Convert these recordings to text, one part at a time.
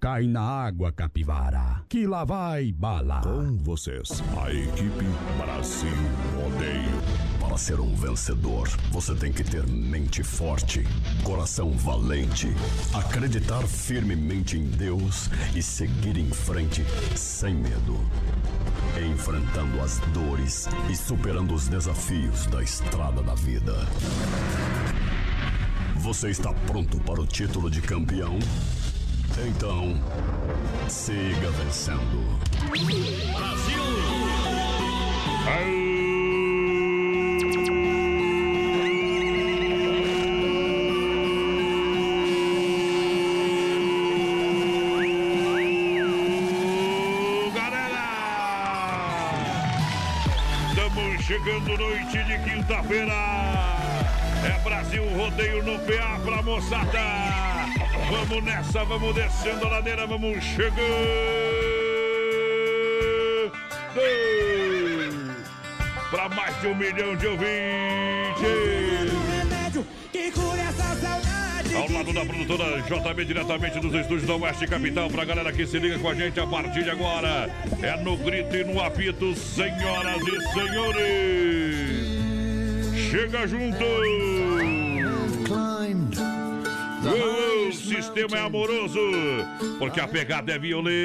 Cai na água, capivara, que lá vai bala. Com vocês, a equipe Brasil Rodeio. Para ser um vencedor, você tem que ter mente forte, coração valente, acreditar firmemente em Deus e seguir em frente sem medo. Enfrentando as dores e superando os desafios da estrada da vida. Você está pronto para o título de campeão? Então, siga vencendo. Brasil! Estamos chegando noite de quinta-feira. É Brasil Rodeio no PA pra moçada. Vamos nessa, vamos descendo a ladeira, vamos chegando. Pra mais de um milhão de ouvintes. Ao lado da produtora JB, diretamente dos estúdios da Oeste Capital, pra galera que se liga com a gente a partir de agora. É no grito e no apito, senhoras e senhores. Chega junto! O sistema é amoroso, porque a pegada é violenta.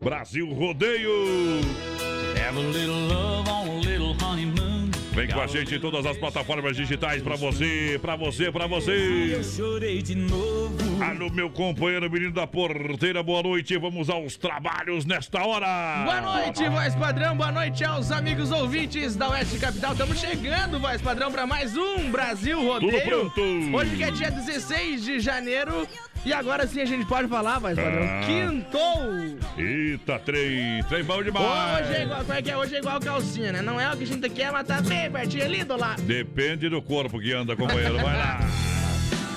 Brasil Rodeio. Vem com a gente em todas as plataformas digitais pra você, pra você, pra você. Eu chorei de novo. Alô, meu companheiro menino da porteira, boa noite. Vamos aos trabalhos nesta hora. Boa noite, voz padrão. Boa noite aos amigos ouvintes da Oeste Capital. Estamos chegando, voz padrão, para mais um Brasil Rodeio. Tudo pronto. Hoje que é dia 16 de janeiro. E agora sim a gente pode falar, voz padrão. Ah. Quintou! Eita, trem, trem bom demais. Hoje é igual, como é que é? Hoje é igual calcinha, né? Não é o que a gente quer, mas tá bem pertinho ali do lado. Depende do corpo que anda, companheiro. Vai lá.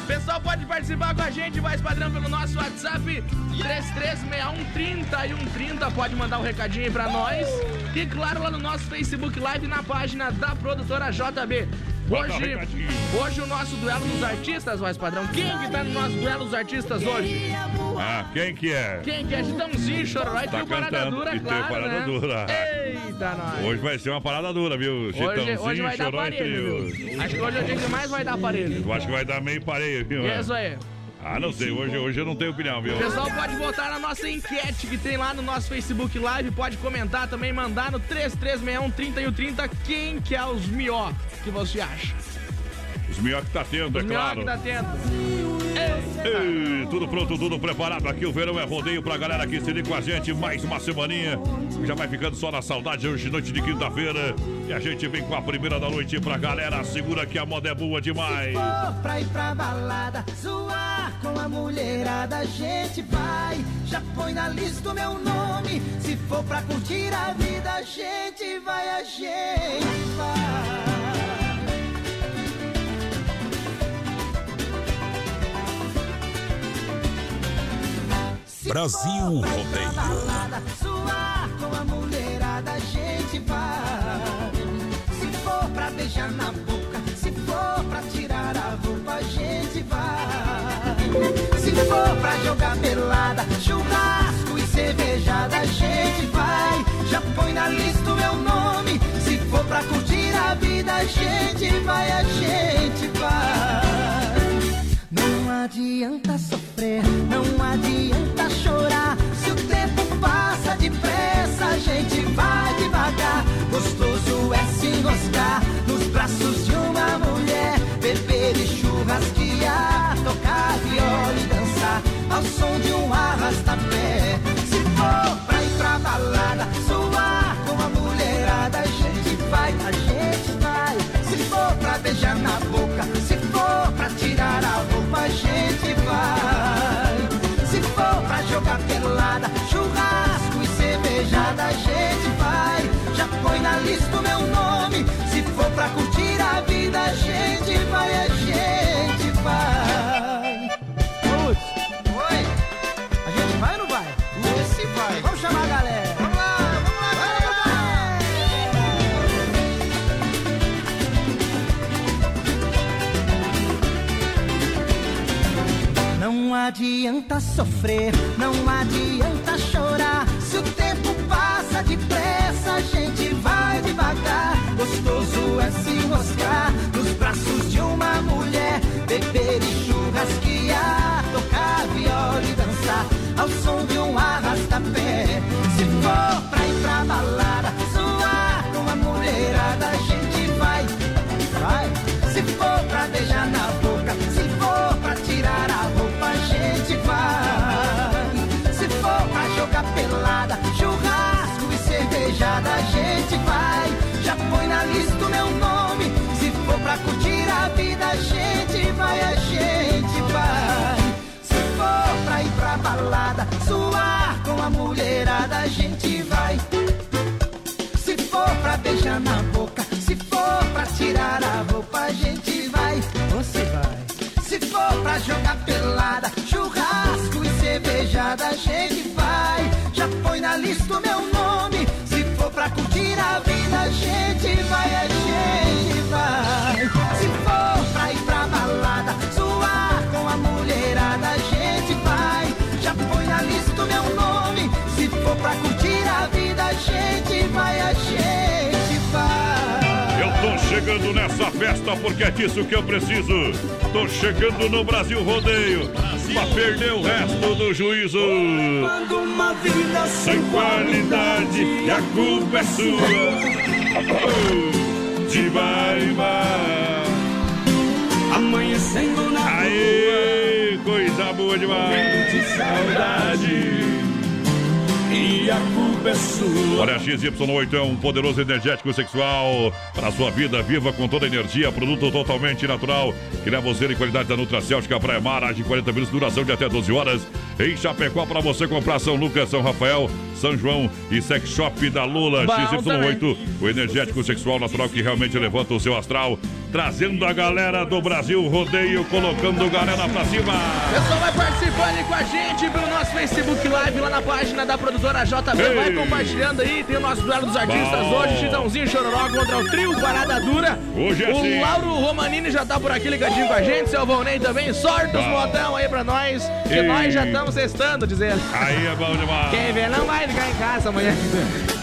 Pessoal, pode participar com a gente, voz padrão, pelo nosso WhatsApp 336130 e 130. Pode mandar um recadinho aí pra nós. E claro, lá no nosso Facebook Live na página da produtora JB. Hoje, hoje o nosso duelo dos artistas, voz padrão. Quem que tá no nosso duelo dos artistas hoje? Ah, quem que é? Quem que é? Chitãozinho, Chororó e Tá tem o Parada cantando, Dura, e tem claro, Parada né? Dura. Eita, nós. Hoje vai ser uma parada dura, viu? Hoje, Chitãozinho, hoje vai dar Trio. viu? Acho que hoje é o dia que mais vai dar aparelho. Eu acho que vai dar meio pareio, viu? É isso aí. Ah, não sei. Hoje, hoje eu não tenho opinião, viu? Pessoal pode votar na nossa enquete que tem lá no nosso Facebook Live. Pode comentar também, mandar no 3361 30 e o 30 quem que é os mió que você acha. Os melhor que tá tendo, é Os mió claro. que tá tendo. Ei, tudo pronto, tudo preparado. Aqui o verão é rodeio pra galera que se liga com a gente. Mais uma semaninha. Já vai ficando só na saudade hoje, noite de quinta-feira. E a gente vem com a primeira da noite pra galera. Segura que a moda é boa demais. For pra ir pra balada, zoar com a mulherada, a gente vai. Já põe na lista o meu nome. Se for pra curtir a vida, a gente vai, a gente vai. Brasil Rodeio. zoar com a mulherada, a gente vai. Se for pra beijar na boca, se for pra tirar a roupa, a gente vai. Se for pra jogar pelada, churrasco e cervejada, a gente vai. Já põe na lista o meu nome. Se for pra curtir a vida, a gente vai, a gente vai. Adianta sofrer, não adianta chorar. Se o tempo passa depressa, a gente vai devagar. Gostoso é se enroscar nos braços de uma mulher, beber e churrasquear, tocar viola e dançar ao som de um arrasta-pé. A gente vai, a gente vai. Putz, oi. A gente vai ou não vai? Esse vai. Vamos chamar a galera. Vamos lá, vamos lá, galera. Não adianta sofrer, não adianta Gostoso é se mostrar nos braços de uma mulher, beber e churrasquear, tocar viola e dançar ao som de um arrasta-pé. Se for pra ir pra balada, balada, suar com a mulherada, a gente vai. Se for pra beijar na boca, se for pra tirar a roupa, a gente vai. Você vai. Se for pra jogar pelada, churrasco e cervejada, a gente vai. Já põe na lista o meu nome. Se for pra curtir a vida, a gente vai, a gente gente vai, a gente vai. Eu tô chegando nessa festa porque é disso que eu preciso. Tô chegando no Brasil Rodeio pra perder o resto do juízo. Quando uma vida Sem qualidade e a culpa é sua. Oh, de vai, vai. amanhecendo na Aê, coisa boa demais. de saudade. E a culpa Olha, a XY8 é um poderoso energético sexual para a sua vida viva com toda a energia, produto totalmente natural que leva você em qualidade da Nutracêutica Praia Mar, age 40 minutos, duração de até 12 horas. Em Chapecó, para você comprar São Lucas, São Rafael, São João e Sex Shop da Lula. Bom XY8, o energético sexual natural que realmente levanta o seu astral, trazendo a galera do Brasil Rodeio, colocando galera pra cima. Pessoal, vai participando aí com a gente pelo nosso Facebook Live, lá na página da produtora JB. Ei. Vai compartilhando aí, tem o nosso duelo dos artistas Bom. hoje, Chitãozinho Chororó contra o trio Parada Dura. Hoje é o assim. Lauro Romanini já tá por aqui ligadinho com a gente, seu Volney também. Sorte os modão aí pra nós, que Ei. nós já estamos testando, diz ele. Aí é bom demais. Quem vê não vai ficar em casa amanhã.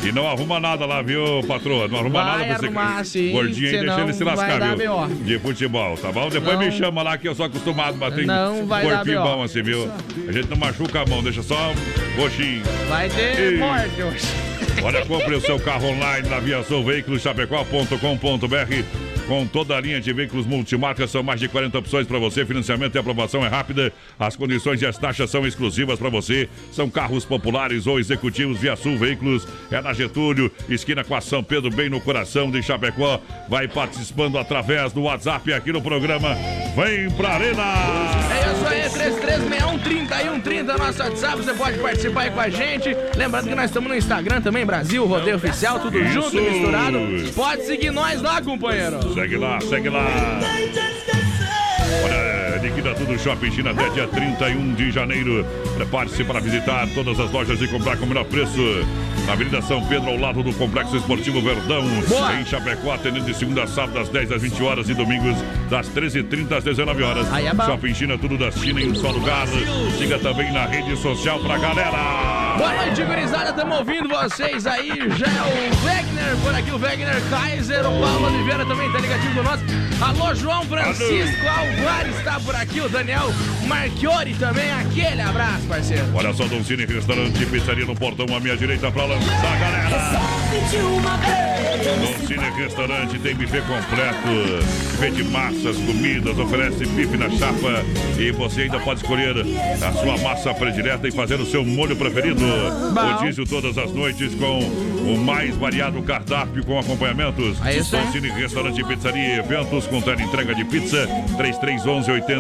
E não arruma nada lá, viu, patroa? Não arruma Vai nada pra você. arrumar, sim, Gordinho aí, deixa ele se lascar, viu? De futebol, tá bom? Depois Não. me chama lá que eu sou acostumado a bater em Não vai corpinho B.O. bom assim, viu? A gente não machuca a mão, deixa só roxinho. Vai ter Ei. morte hoje. Olha, compre o seu carro online na Viação Veículos Chapecó.com.br com toda a linha de veículos multimarcas, são mais de 40 opções para você. Financiamento e aprovação é rápida. As condições e as taxas são exclusivas para você. São carros populares ou executivos Via Sul Veículos. É na Getúlio, esquina com a São Pedro, bem no coração de Chapecó. Vai participando através do WhatsApp aqui no programa. Vem pra Arena! É isso aí, 336130 nosso WhatsApp, você pode participar aí com a gente. Lembrando que nós estamos no Instagram também, Brasil Rodeio Oficial, tudo Isso. junto, misturado. Pode seguir nós lá, companheiro. Segue lá, segue lá. Liquida tudo Shopping China até dia 31 de janeiro. Prepare-se para visitar todas as lojas e comprar com o melhor preço. Na Avenida São Pedro, ao lado do Complexo Esportivo Verdão. Boa. Em Chapecó, atendendo de segunda a sábado, das 10 às 20 horas e domingos, das 13h30 às 19 horas. Aí é bom. Shopping China, tudo da China em um só lugar. Siga também na rede social pra galera. Boa noite, gurizada, estamos ouvindo vocês aí. Já é o Wegner por aqui, o Wegner Kaiser, o Paulo Oliveira também tá ligadinho com nós. Alô, João Francisco Alvares está por aqui, o Daniel Marchiori também. Aquele abraço, parceiro. Olha só, Don Cine Restaurante e Pizzaria no portão à minha direita pra lançar, galera. Don Cine Restaurante tem buffet completo, buffet de massas, comidas, oferece bife na chapa e você ainda pode escolher a sua massa predileta e fazer o seu molho preferido. Rodízio todas as noites com o mais variado cardápio com acompanhamentos. É isso aí. Don Cine Restaurante e Pizzaria e eventos com tela entrega de pizza 3311 8009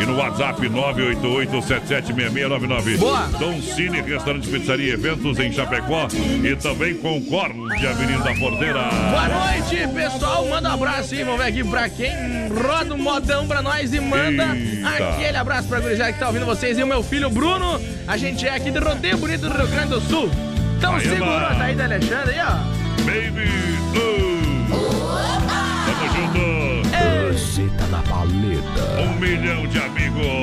e no WhatsApp 988-776699. Boa. Dom Cine, restaurante, pizzaria, eventos em Chapecó e também Concorde, Avenida da Porteira. Boa noite, pessoal. Manda um abraço aí, vamos ver aqui pra quem roda um modão pra nós e manda Eita. aquele abraço pra gurizada que tá ouvindo vocês e o meu filho Bruno. A gente é aqui de Rodeio Bonito do Rio Grande do Sul. Então Aí, segurou, tá aí da Alexandre aí, ó. Baby, oh. Tamo junto. Paleta. Um milhão de amigos.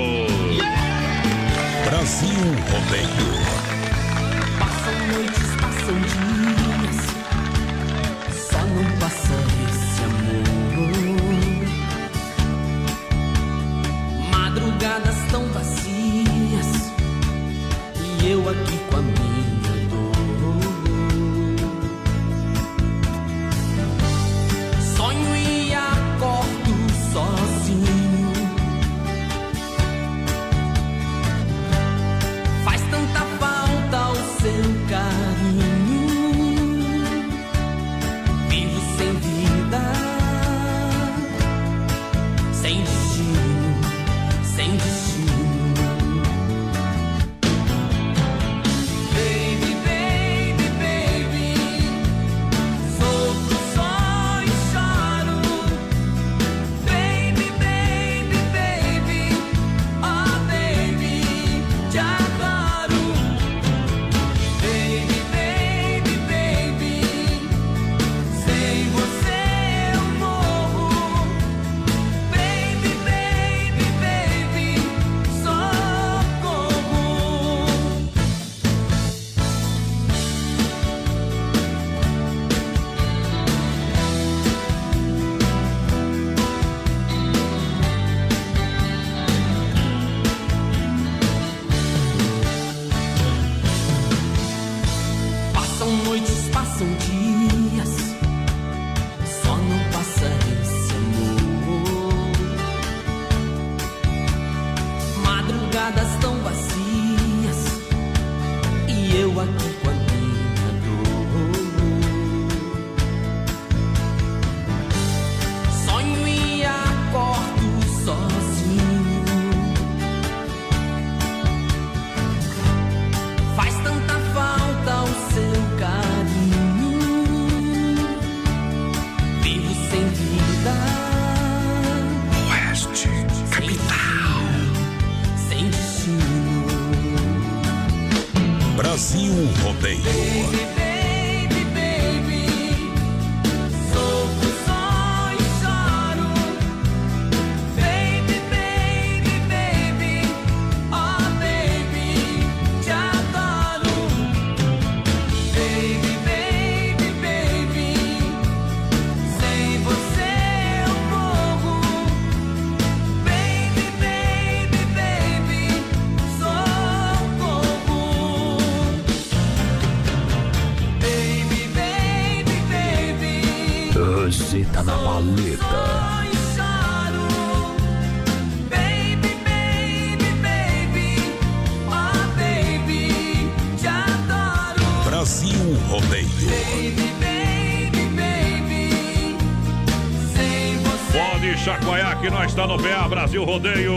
No PA Brasil Rodeio.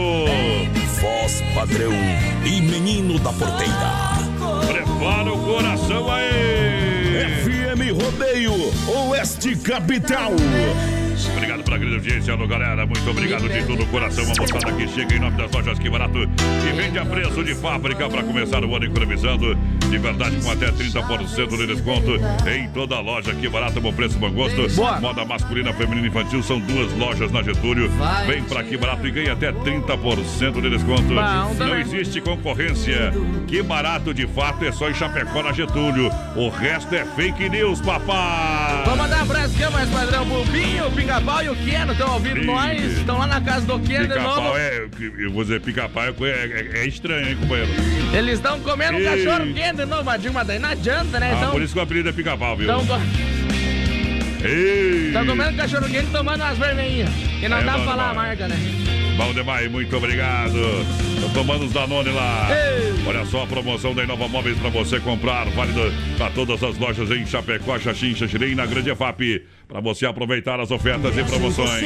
Voz padrão e menino da porteira. Prepara o coração aí. FM Rodeio, Oeste Capital. Obrigado pela grande audiência, alô galera. Muito obrigado de todo o coração. Uma moçada que chega em nome das lojas Que Barato e vende a preço de fábrica para começar o ano economizando. De verdade, com até 30% de desconto em toda a loja. Que Barato, bom preço, bom gosto. Boa. Moda masculina, feminina e infantil. São duas lojas na Getúlio. Vai. Vem pra Que Barato e ganha até 30% de desconto. Bom Não existe concorrência. Que barato de fato é só em Chapecó na Getúlio. O resto é fake news, papai. Vamos mandar um abraço aqui, mais padrão. O Binho, o Pica-Pau e o Keno estão ouvindo nós. Estão lá na casa do Keno de novo. Pica-pau é. Eu vou dizer pica-pau é, é- é estranho, hein, companheiro? Eles estão comendo um cachorro quente de novo, Madinho, mas daí não adianta, né? Ah, Então, por isso que o apelido é pica-pau, viu? estão Ei! comendo cachorro quente e tomando umas vermelhinhas. E não É, dá pra falar a marca, né? Valdemar, muito obrigado. Tô tomando os Danone lá. Ei. Olha só a promoção da Inova Móveis para você comprar. Válido para todas as lojas em Chapecó, Xaxim, Xaxirém e na Grande EFAP. Para você aproveitar as ofertas e promoções.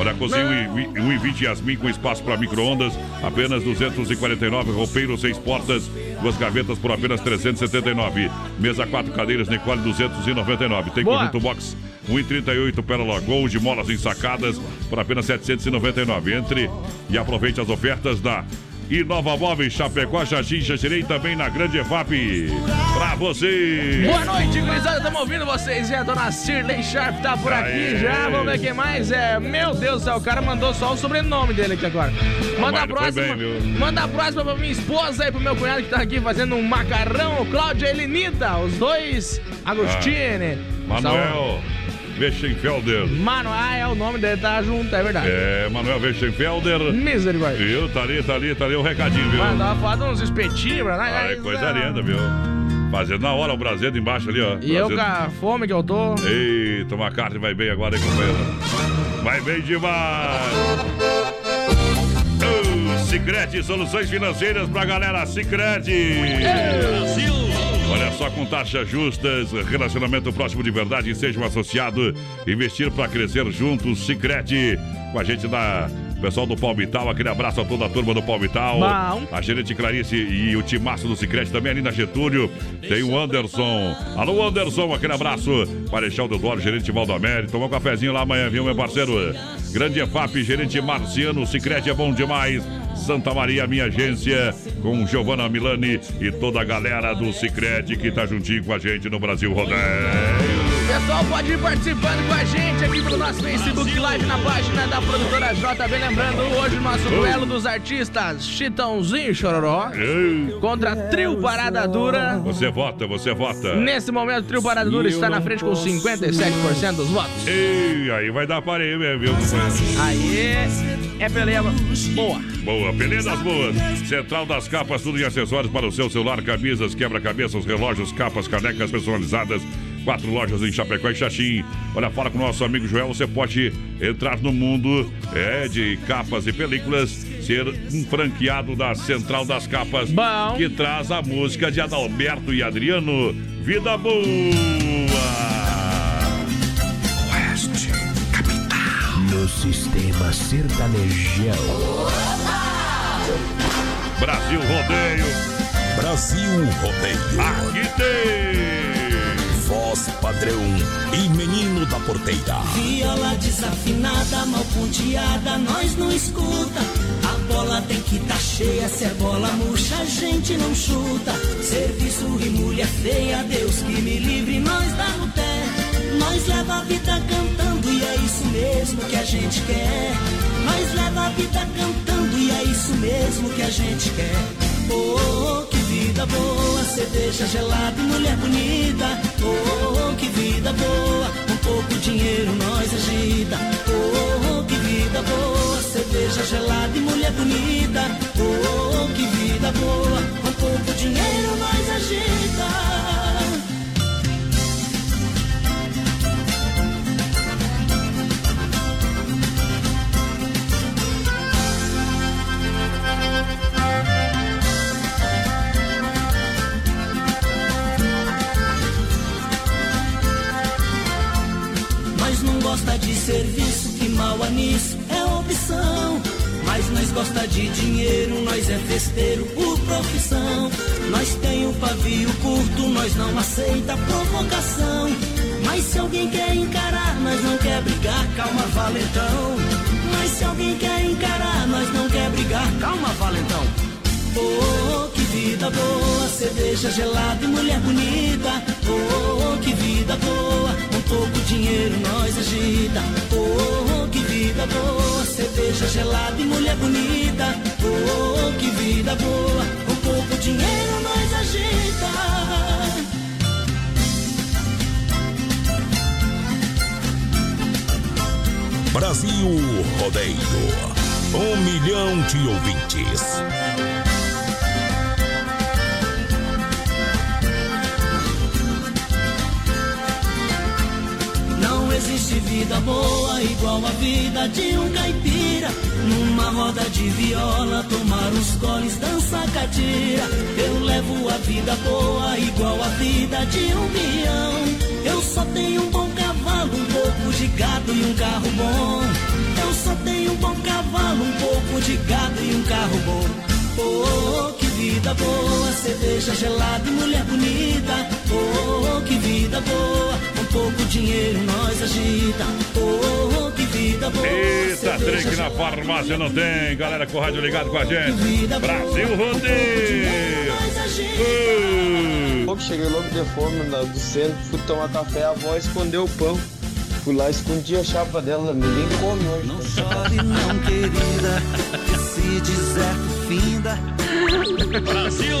Olha, cozinha 1,20 Yasmin com espaço para micro-ondas, apenas 249. Roupeiro, seis portas, duas gavetas por apenas 379. Mesa, quatro cadeiras, Nicole, 299. Tem Boa. conjunto box 1,38 Pérola Gold, molas ensacadas por apenas 799. Entre e aproveite as ofertas da Inova Móveis Chapecó, Jardim, Xaxirei também na Grande EFAP. Pra você! Boa noite, gurizada. Estamos ouvindo vocês. E a dona Shirley Sharp tá por aqui Aê. já. Vamos ver quem mais. É, meu Deus do céu, o cara mandou só o sobrenome dele aqui agora. Manda a próxima. bem, manda a próxima pra minha esposa e pro meu cunhado que tá aqui fazendo um macarrão. Cláudia e Elenita, os dois. Agostini. Manuel Weschenfelder. Mano, ah, é o nome dele, tá junto, é verdade. É, Manuel Weschenfelder. Misericórdia. Viu? Tá ali, tá ali, tá ali o recadinho, viu? Mandava foto uns espetinhos pra nós. Ai, Aí, coisa linda, viu? Fazendo na hora o braseiro embaixo ali, ó. E eu com a fome que eu tô. Eita, uma carne vai bem agora, hein, companheiro? Vai bem demais! Sicredi Soluções Financeiras pra galera Sicredi Olha só, com taxas justas, relacionamento próximo de verdade, seja um associado, investir para crescer juntos, Sicredi com a gente da pessoal do Palmital, aquele abraço a toda a turma do Palmital. Bom. A gerente Clarice e o timaço do Sicredi também ali na Getúlio. Tem o Anderson. Alô, Anderson, aquele abraço. Marechal Deodoro, gerente Valdomere. Tomar um cafezinho lá amanhã, viu, meu parceiro? Grande EFAP, gerente Marciano. Sicredi é bom demais. Santa Maria, minha agência, com Giovanna Milani e toda a galera do Sicredi que tá juntinho com a gente no Brasil Rodeio. Pessoal, pode ir participando com a gente aqui pelo nosso Facebook Live na página da produtora JB. Lembrando, hoje o nosso duelo dos artistas Chitãozinho e Chororó Ei, contra Trio Parada Dura. Você vota, você vota. Nesse momento, Trio Parada Dura está na frente com 57% dos votos. Ei, aí vai dar parede mesmo, viu? Aí é peleia boa. Boa, beleza das boas. Central das capas, tudo em acessórios para o seu celular, camisas, quebra-cabeças, relógios, capas, canecas personalizadas. Quatro lojas em Chapecó e Xaxim. Olha, fala com o nosso amigo Joel, você pode entrar no mundo é, de capas e películas, ser um franqueado da Central das Capas, Bom. que traz a música de Adalberto e Adriano. Vida boa! Sistema sertanejão. Brasil Rodeio, Brasil Rodeio. aqui tem! Voz padrão e menino da porteira. Viola desafinada, mal ponteada, nós não escuta. A bola tem que tá cheia, se é bola murcha, a gente não chuta. Serviço e mulher feia, Deus que me livre, nós dá no pé. Nós leva a vida cantando e é isso mesmo que a gente quer. Nós leva a vida cantando e é isso mesmo que a gente quer. Oh, que vida boa, cerveja gelada e mulher bonita. Oh, que vida boa, um pouco dinheiro nós agita. Oh, que vida boa, cerveja gelada e mulher bonita. Oh, que vida boa, um pouco dinheiro nós agita. Serviço, que mal há nisso é opção. Mas nós gosta de dinheiro, nós é festeiro por profissão. Nós tem o pavio curto, nós não aceita provocação. Mas se alguém quer encarar, nós não quer brigar, calma, valentão. Mas se alguém quer encarar, nós não quer brigar, calma, valentão. Oh, que vida boa, cerveja gelada e mulher bonita. Oh, que vida boa, pouco dinheiro nós agita. Oh, que vida boa, cerveja gelada e mulher bonita. Oh, que vida boa, um pouco dinheiro nós agita. Brasil Rodeio. Um milhão de ouvintes. Existe vida boa igual a vida de um caipira. Numa roda de viola, tomar os goles, dança catira. Eu levo a vida boa igual a vida de um peão. Eu só tenho um bom cavalo, um pouco de gado e um carro bom. Eu só bom cavalo, um pouco de gado e um carro bom. Oh, que vida boa, cerveja gelada e mulher bonita. Oh, que vida boa, um pouco dinheiro nós agita. Oh, que vida boa. Eita, que na farmácia não tem. Galera com o rádio ligado com a gente. Brasil Rodeio. Uh. Cheguei logo de fome na- do centro, fui tomar café, a avó escondeu o pão. Fui lá, escondi a chapa dela, ninguém come hoje. Não chore não, querida, que se deserto finda. Brasil!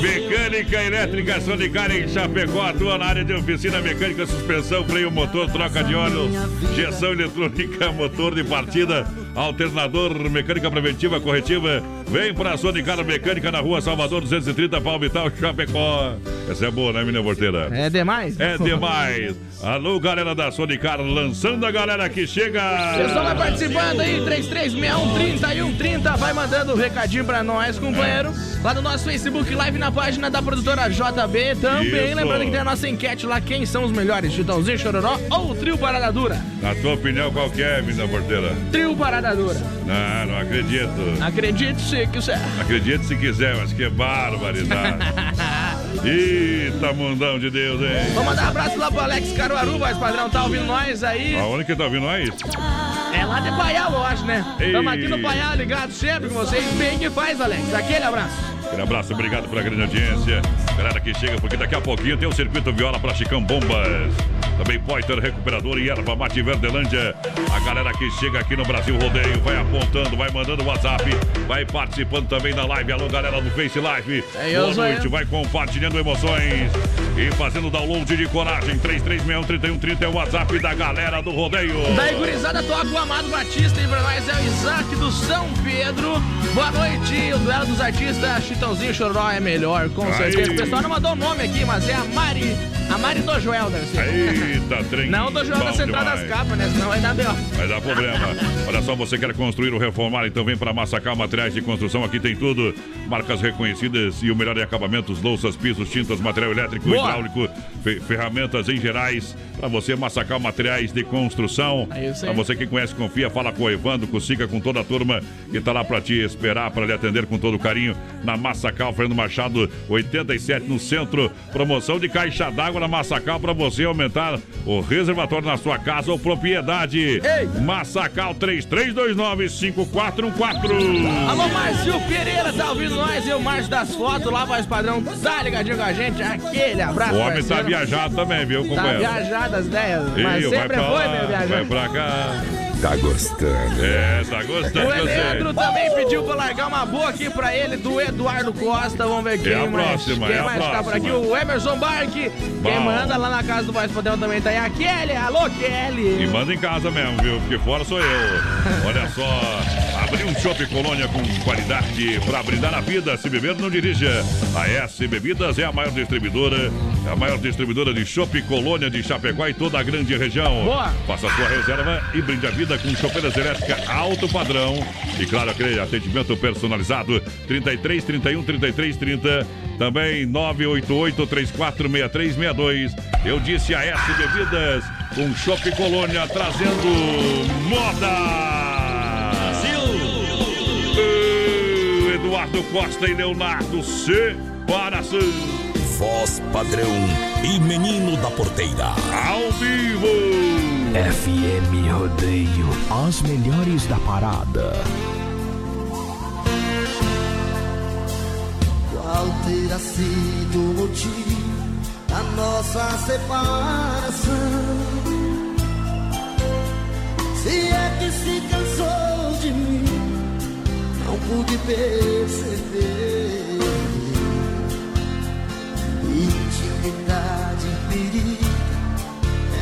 Mecânica elétrica Sonicar em Chapecó atua na área de oficina mecânica, suspensão, freio motor, troca de óleo, injeção eletrônica, motor de partida, alternador, mecânica preventiva, corretiva. Vem pra Sonicar Mecânica na rua Salvador 230, Palmital, Chapecó. Essa é boa, né, menina porteira? É demais? É demais. Alô, galera da Sonicar, lançando a galera que chega. Pessoal vai participando aí, 336130 e 130, vai mandando um recadinho pra nós, companheiro. Lá no nosso Facebook Live, na página da produtora JB. Também Isso. lembrando que tem a nossa enquete lá, quem são os melhores, Chitãozinho, Chororó ou Trio Parada Dura? Na tua opinião, qual que é, menina porteira? Trio Parada Dura. Não, não acredito. Acredite se quiser. Acredite se quiser, mas que barbaridade. Eita, mundão de Deus, hein? Vamos mandar um abraço lá pro Alex Caruaru, voz padrão, tá ouvindo nós aí. Aonde que tá ouvindo nós? É lá de Paial, eu acho, né? Estamos aqui no Paial, ligado sempre com vocês. Bem que faz, Alex. Aquele abraço. Aquele abraço, obrigado pela grande audiência. Galera que chega, porque daqui a pouquinho tem o Circuito Viola pra Chicão Bombas. Também Poiter Recuperador e Erva Mate Verdelândia. A galera que chega aqui no Brasil Rodeio vai apontando, vai mandando WhatsApp, vai participando também da live. Alô, galera do Face Live. É Boa noite, eu. vai compartilhando emoções e fazendo download de coragem. 3361-3130 é o WhatsApp da galera do Rodeio. Daí, gurizada, toca o Amado Batista e pra nós é o Isaac do São Pedro. Boa noite, o duelo dos artistas, Chitãozinho Choró é melhor, com certeza. Pessoal não mandou o nome aqui, mas é a Mari, a Mari do Joel, deve ser. Eita, trem. Não do Joel da Central das. Capas, né? Senão vai dar B.O. Vai dar problema. Olha só, você quer construir ou reformar, então vem para Massacal Materiais de Construção. Aqui tem tudo. Marcas reconhecidas e o melhor em acabamentos, louças, pisos, tintas, material elétrico, Boa. hidráulico, fe- ferramentas em gerais. Para você, Massacal Materiais de Construção. É. Para você que conhece, confia, fala com o Evandro, com o Sica, com toda a turma que tá lá para te esperar, para lhe atender com todo carinho. Na Massacal, Fernando Machado, 87 no centro. Promoção de caixa d'água na Massacal para você aumentar o reservatório na sua casa ou propriedade. Massacal 33295414. Alô, Márcio Pereira, tá ouvindo nós? E o Márcio das fotos lá, voz padrão, tá ligadinho com a gente? Aquele abraço, O homem tá parceiro. viajado também, viu, Tá companheiro? viajado as ideias, mas vai sempre foi, meu Vai viajante. pra cá. Tá gostando. É, tá gostando O. Leandro também pediu pra largar uma boa aqui pra ele, do Eduardo Costa. Vamos ver quem É a mais. próxima, quem é a mais tá por aqui? próxima. O Emerson Bark. Quem manda lá na casa do Voz Padrão também tá aí. A Kelly. Alô, Kelly. E manda em casa mesmo, viu? Porque fora sou eu. Olha só, abri um Shopping Colônia com qualidade para brindar a vida. Se beber, não dirija. A S Bebidas é a maior distribuidora, é a maior distribuidora de Shopping Colônia de Chapecó e toda a grande região. Boa. Faça a sua reserva e brinde a vida com chopeiras elétricas alto padrão. E claro, aquele atendimento personalizado. 33 31 33 30. Também 988 346362. Eu disse a S Bebidas com Shopping Colônia trazendo moda. Brasil! Eduardo Costa e Leonardo C. Voz padrão e menino da porteira. Ao vivo! FM Rodeio, as melhores da parada. Qual terá sido o motivo da nossa separação? Se é que se cansou de mim, não pude perceber. Em perigo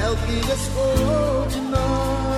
é o que restou de nós.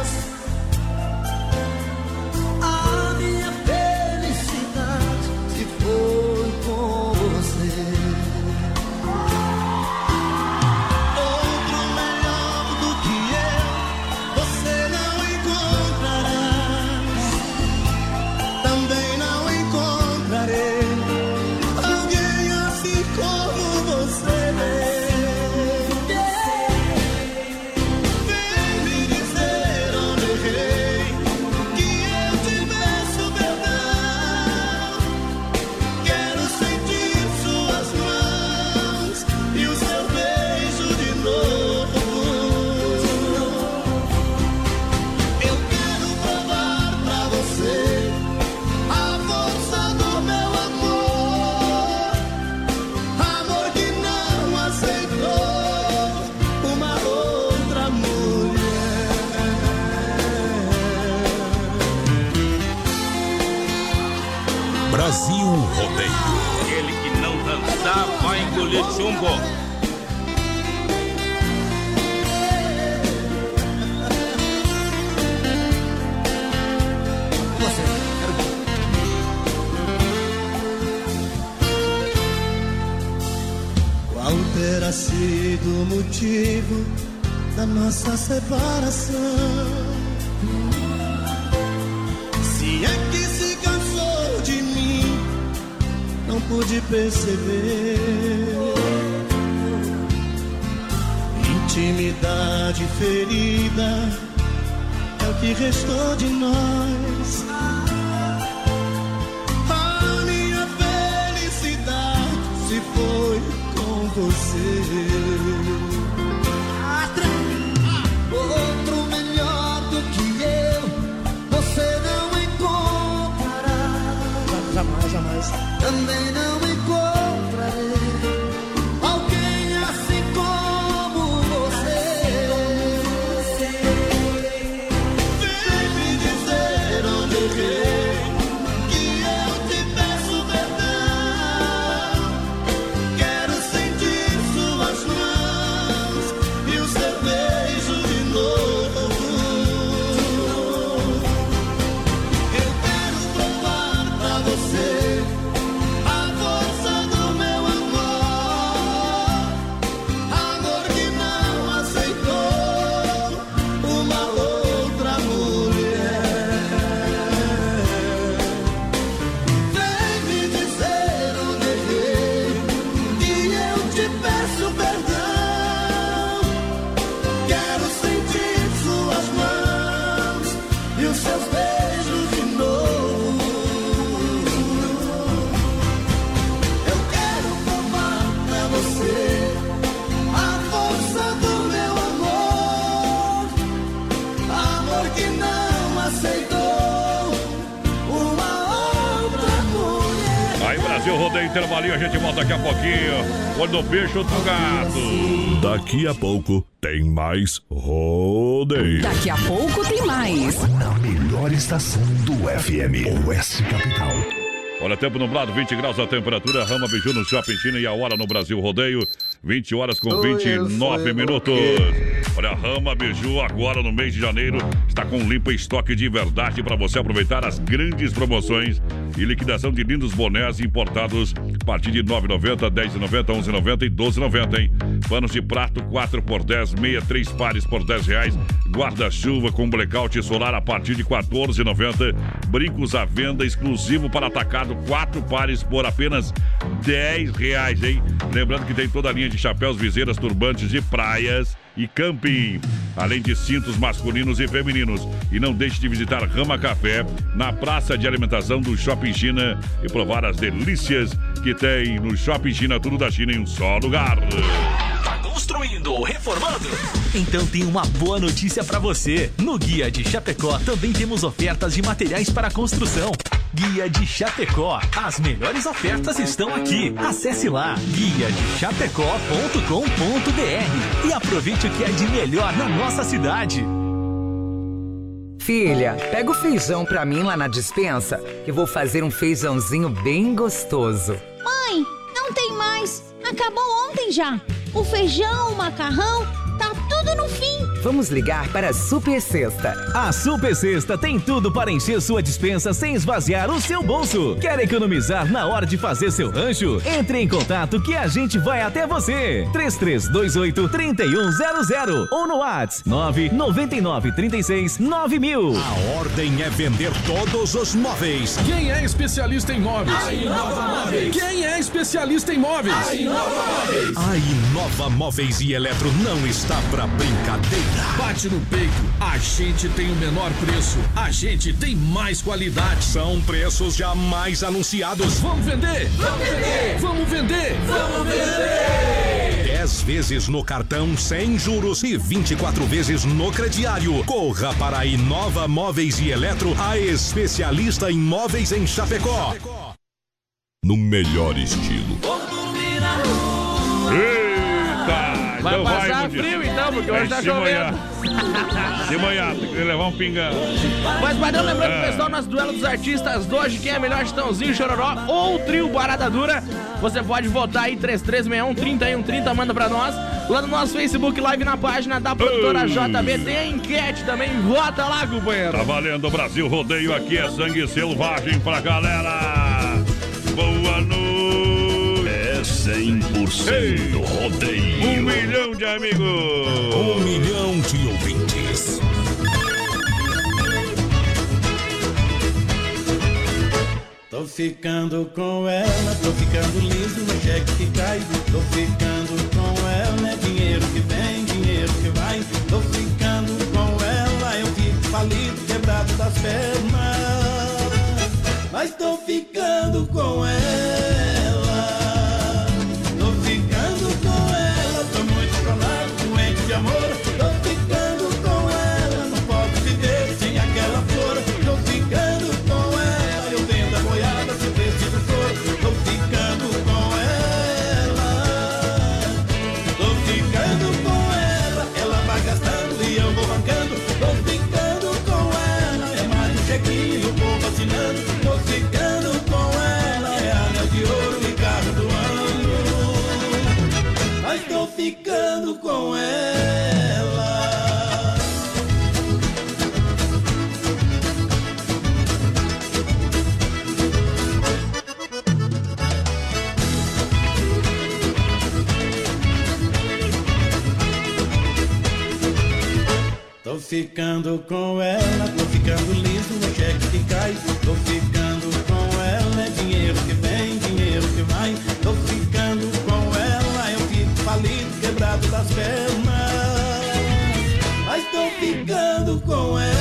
A gente volta daqui a pouquinho. Olho no peixe, outro gato. Daqui a pouco tem mais rodeio. Daqui a pouco tem mais. Na melhor estação do FM, Oeste Capital. Olha, tempo nublado, 20 graus a temperatura. Rama Biju no Shopping China e a hora no Brasil Rodeio. 20 horas com 29 minutos. Olha, a Rama Biju agora no mês de janeiro está com um limpo estoque de verdade para você aproveitar as grandes promoções e liquidação de lindos bonés importados partir de 9,90, 10,90, 11,90 e 12,90, hein? Panos de prato 4 por 10, meia, 3 pares por 10 reais. Guarda-chuva com blackout solar a partir de 14,90. Brincos à venda exclusivo para atacado, 4 pares por apenas 10 reais, hein? Lembrando que tem toda a linha de chapéus, viseiras, turbantes de praias e camping, além de cintos masculinos e femininos. E não deixe de visitar Rama Café na praça de alimentação do Shopping China e provar as delícias que tem no Shopping China, tudo da China em um só lugar. Tá construindo ou reformando? Então tem uma boa notícia pra você. No Guia de Chapecó também temos ofertas de materiais para construção. Guia de Chapecó. As melhores ofertas estão aqui. Acesse lá guiadechapecó.com.br e aproveite o que é de melhor na nossa cidade. Filha, pega o feijão pra mim lá na dispensa, que vou fazer um feijãozinho bem gostoso. Mãe, não tem mais. Acabou ontem já. O feijão, o macarrão, tá tudo no fim. Vamos ligar para a Super Sexta. A Super Sexta tem tudo para encher sua dispensa sem esvaziar o seu bolso. Quer economizar na hora de fazer seu rancho? Entre em contato que a gente vai até você. 3328 3100 ou no WhatsApp 999 36 9000. A ordem é vender todos os móveis. Quem é especialista em móveis? A Inova Móveis. Quem é especialista em móveis? A Inova Móveis. A Inova Móveis e Eletro não está pra brincadeira. Bate no peito, a gente tem o menor preço, a gente tem mais qualidade. São preços jamais anunciados. Vamos vender! Vamos vender! Vamos vender! Vamos vender! 10 vezes no cartão sem juros e 24 vezes no crediário. Corra para a Inova Móveis e Eletro, a especialista em móveis em Chapecó. No melhor estilo. Eita! Vai Então passar Raimundo. frio então, porque hoje É, tá chovendo. De manhã, tem que levar um pingão. Mas, padrão, lembrando É. que pessoal, nosso duelo dos artistas de hoje, quem é melhor Chitãozinho, Chororó ou Trio Barada Dura, você pode votar aí 3361 3130, manda pra nós. Lá no nosso Facebook Live na página da produtora JB tem a enquete também, vota lá, companheiro. Tá valendo, Brasil Rodeio aqui é sangue selvagem pra galera. Boa noite. É 100% rodeio. Um milhão de amigos. Um milhão de ouvintes. Tô ficando com ela, tô ficando liso no cheque que cai. Tô ficando com ela, é dinheiro que vem, dinheiro que vai. Tô ficando com ela, eu fico falido, quebrado das pernas. Mas tô ficando com ela. Ficando com ela, tô ficando liso no cheque que cai. Tô ficando com ela, é dinheiro que vem, dinheiro que vai. Tô ficando com ela, eu fico falido, quebrado das pernas. Mas tô ficando com ela.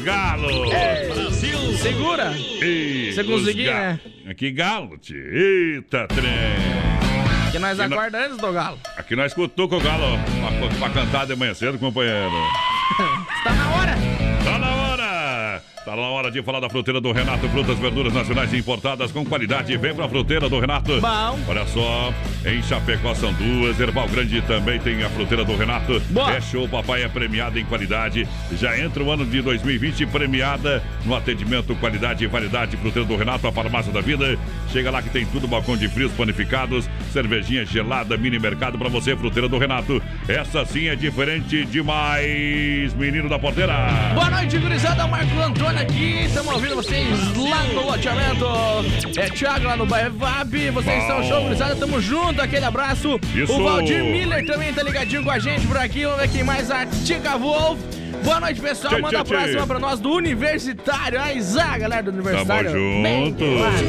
Nos galos. Brasil! Segura! Ih, Você conseguiu, né? Que galo, tio. Eita, trem. Que nós E acorda antes do galo. Aqui nós cutuca o galo pra, pra cantar de manhã cedo, companheiro. Hora de falar da fruteira do Renato. Frutas, verduras nacionais e importadas com qualidade. Vem pra fruteira do Renato. Bom. Olha só, em Chapecó são duas. Erval Grande também tem a fruteira do Renato. Boa. É show, papai é premiada em qualidade. Já entra o ano de 2020 premiada no atendimento, qualidade e variedade. Fruteira do Renato, a farmácia da vida. Chega lá que tem tudo, balcão de frios panificados, cervejinha gelada, mini mercado pra você, fruteira do Renato. Essa sim é diferente demais, menino da porteira. Boa noite, gurizada. Marco Antônio aqui. Estamos ouvindo vocês lá no loteamento. É Thiago lá no bairro VAP. Vocês estão show, gurizada. Tamo junto. Aquele abraço. Isso. O Valdir Miller também tá ligadinho com a gente por aqui. Vamos ver quem mais. A Tica Wolf. Boa noite, pessoal. Tchê, Manda a tchê, próxima tchê. pra nós do Universitário. Aí, Zá, galera do Universitário. Tamo Bem junto.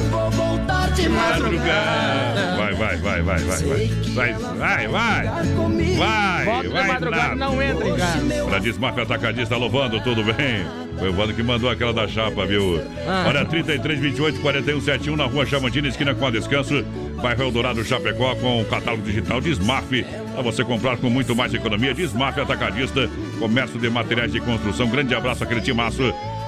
Vou voltar de madrugada. Vai, vai, vai, vai, vai, vai. Vai, vai, vai. Vai, Volta de vai madrugada, nada. não entra em casa. Pra Desmafia Atacadista, louvando, tudo bem? Foi o Vando que mandou aquela da chapa, viu? Ah. Olha, 33, 28, 41, 71 na rua Chamantina, esquina com a Descanso. Bairro Eldorado Chapecó, com o catálogo digital de Smaf. Para você comprar com muito mais economia de Atacadista, comércio de materiais de construção. Grande abraço àquele timaço.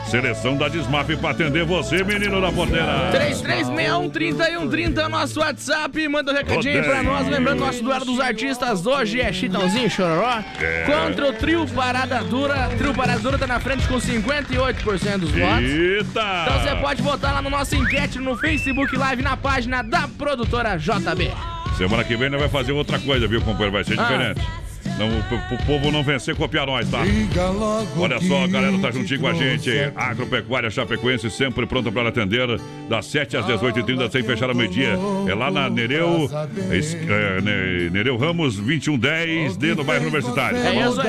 Seleção da Desmaf para atender você, menino da porteira. 33613130 é o nosso WhatsApp. Manda um recadinho aí pra nós. Lembrando, nosso duelo dos artistas hoje é Chitãozinho Chororó É. contra o Trio Parada Dura. Trio Parada Dura tá na frente com 58% dos votos. Eita! Então você pode votar lá no nosso enquete no Facebook Live na página da produtora JB. Semana que vem nós vai fazer outra coisa, viu, companheiro? Vai ser Ah. diferente. Não, pro, pro povo não vencer, copiar nós, tá? Olha só, a galera tá juntinho com a gente. Agropecuária Chapecoense sempre pronta para atender. Das 7 às 18h30, sem fechar ao meio-dia. É lá na Nereu, é, Ne- Nereu Ramos 2110, no bairro Universitário. tá É isso aí.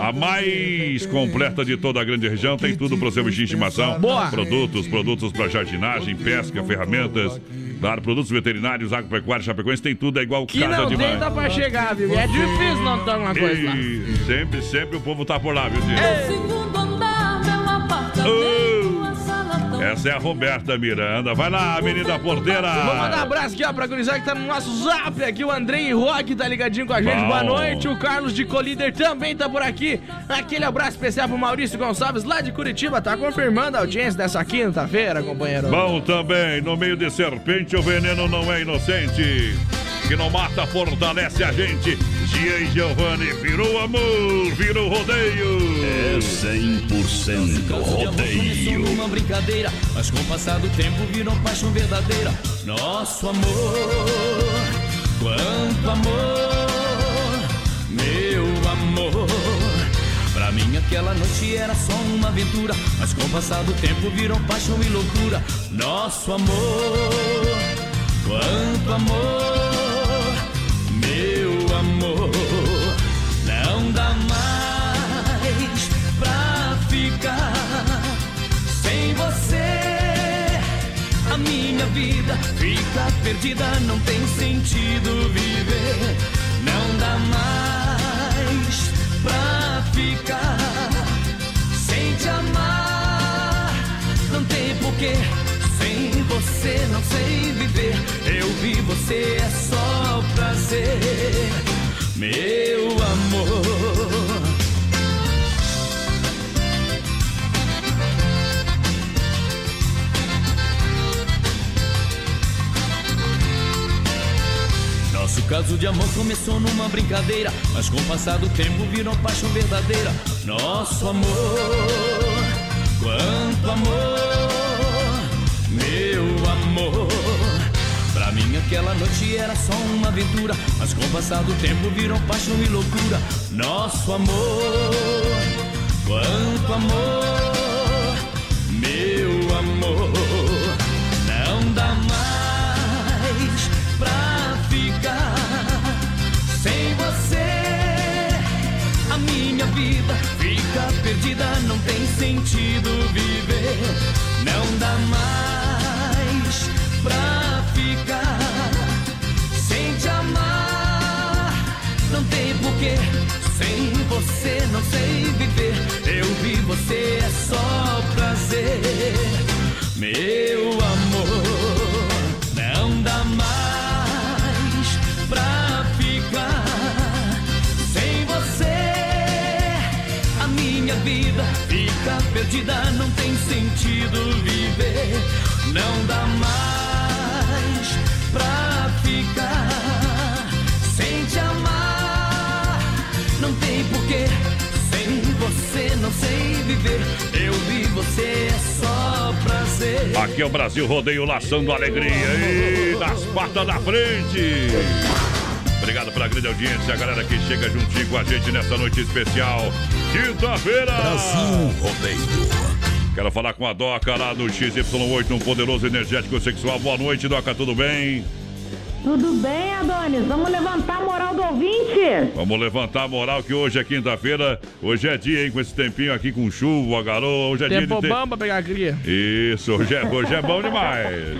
A mais completa de toda a grande região. Tem tudo para o seu bichinho de estimação. Boa. Produtos, produtos para jardinagem, pesca, ferramentas. Claro, produtos veterinários, agropecuária, Chapecoense, tem tudo, é igual Que casa não de tem, mãe. dá pra chegar, viu? É difícil não ter alguma coisa lá. E sempre, sempre o povo tá por lá, viu, Tio? Oh, essa é a Roberta Miranda. Vai lá, menina porteira. Vou mandar um abraço aqui, ó, pra gurizada que tá no nosso zap aqui. O Andrei Roque tá ligadinho com a gente. Bom. Boa noite. O Carlos de Colíder também tá por aqui. Aquele abraço especial pro Maurício Gonçalves, lá de Curitiba. Tá confirmando a audiência dessa quinta-feira, companheiro. Bom também, no meio de serpente, o veneno não é inocente. Que não mata, fortalece a gente. Gia e Giovanni, virou amor, virou rodeio. É 100% Começou numa brincadeira, mas com o passar do tempo virou paixão verdadeira. Nosso amor, quanto amor, meu amor. Pra mim aquela noite era só uma aventura, mas com o passar do tempo virou paixão e loucura. Nosso amor, quanto amor, minha vida fica perdida, não tem sentido viver. Não dá mais pra ficar sem te amar. Não tem porquê, sem você não sei viver. Eu vi você é só prazer, meu amor. Nosso caso de amor começou numa brincadeira, mas com o passar do tempo virou paixão verdadeira. Nosso amor, quanto amor, meu amor. Pra mim aquela noite era só uma aventura, mas com o passar do tempo virou paixão e loucura. Nosso amor, quanto amor, mais pra ficar sem te amar. Não tem porquê, sem você não sei viver. Eu vi você é só prazer, meu amor. Não dá mais pra ficar sem você. A minha vida fica perdida, não tem sentido viver. Não dá mais pra ficar sem te amar. Não tem porquê, sem você não sei viver. Eu vi você é só prazer. Aqui é o Brasil Rodeio laçando alegria e nas patas da frente. Obrigado pela grande audiência, a galera que chega juntinho com a gente nessa noite especial. Quinta-feira! Brasil Rodeio. Quero falar com a Doca lá no XY8, um poderoso energético sexual. Boa noite, Doca, tudo bem? Tudo bem, Adonis? Vamos levantar a moral do ouvinte? Vamos levantar a moral que hoje é quinta-feira. Hoje é dia, hein? Com esse tempinho aqui com chuva, garoa. Hoje é dia Tempo de ter... bom pra pegar cria. Isso, hoje é, hoje é bom demais.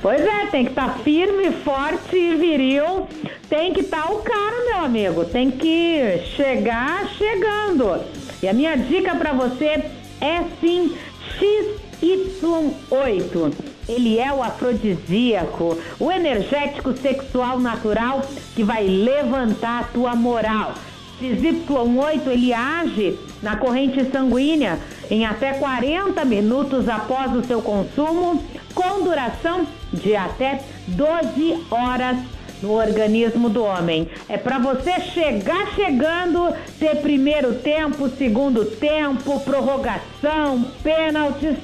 Pois é, tem que estar firme, forte e viril. Tem que estar o cara, meu amigo. Tem que chegar chegando. E a minha dica pra você é sim XY8. Ele é o afrodisíaco, o energético sexual natural que vai levantar a tua moral. XY8 ele age na corrente sanguínea em até 40 minutos após o seu consumo, com duração de até 12 horas no organismo do homem. É para você chegar chegando, ter primeiro tempo, segundo tempo, prorrogação, pênaltis.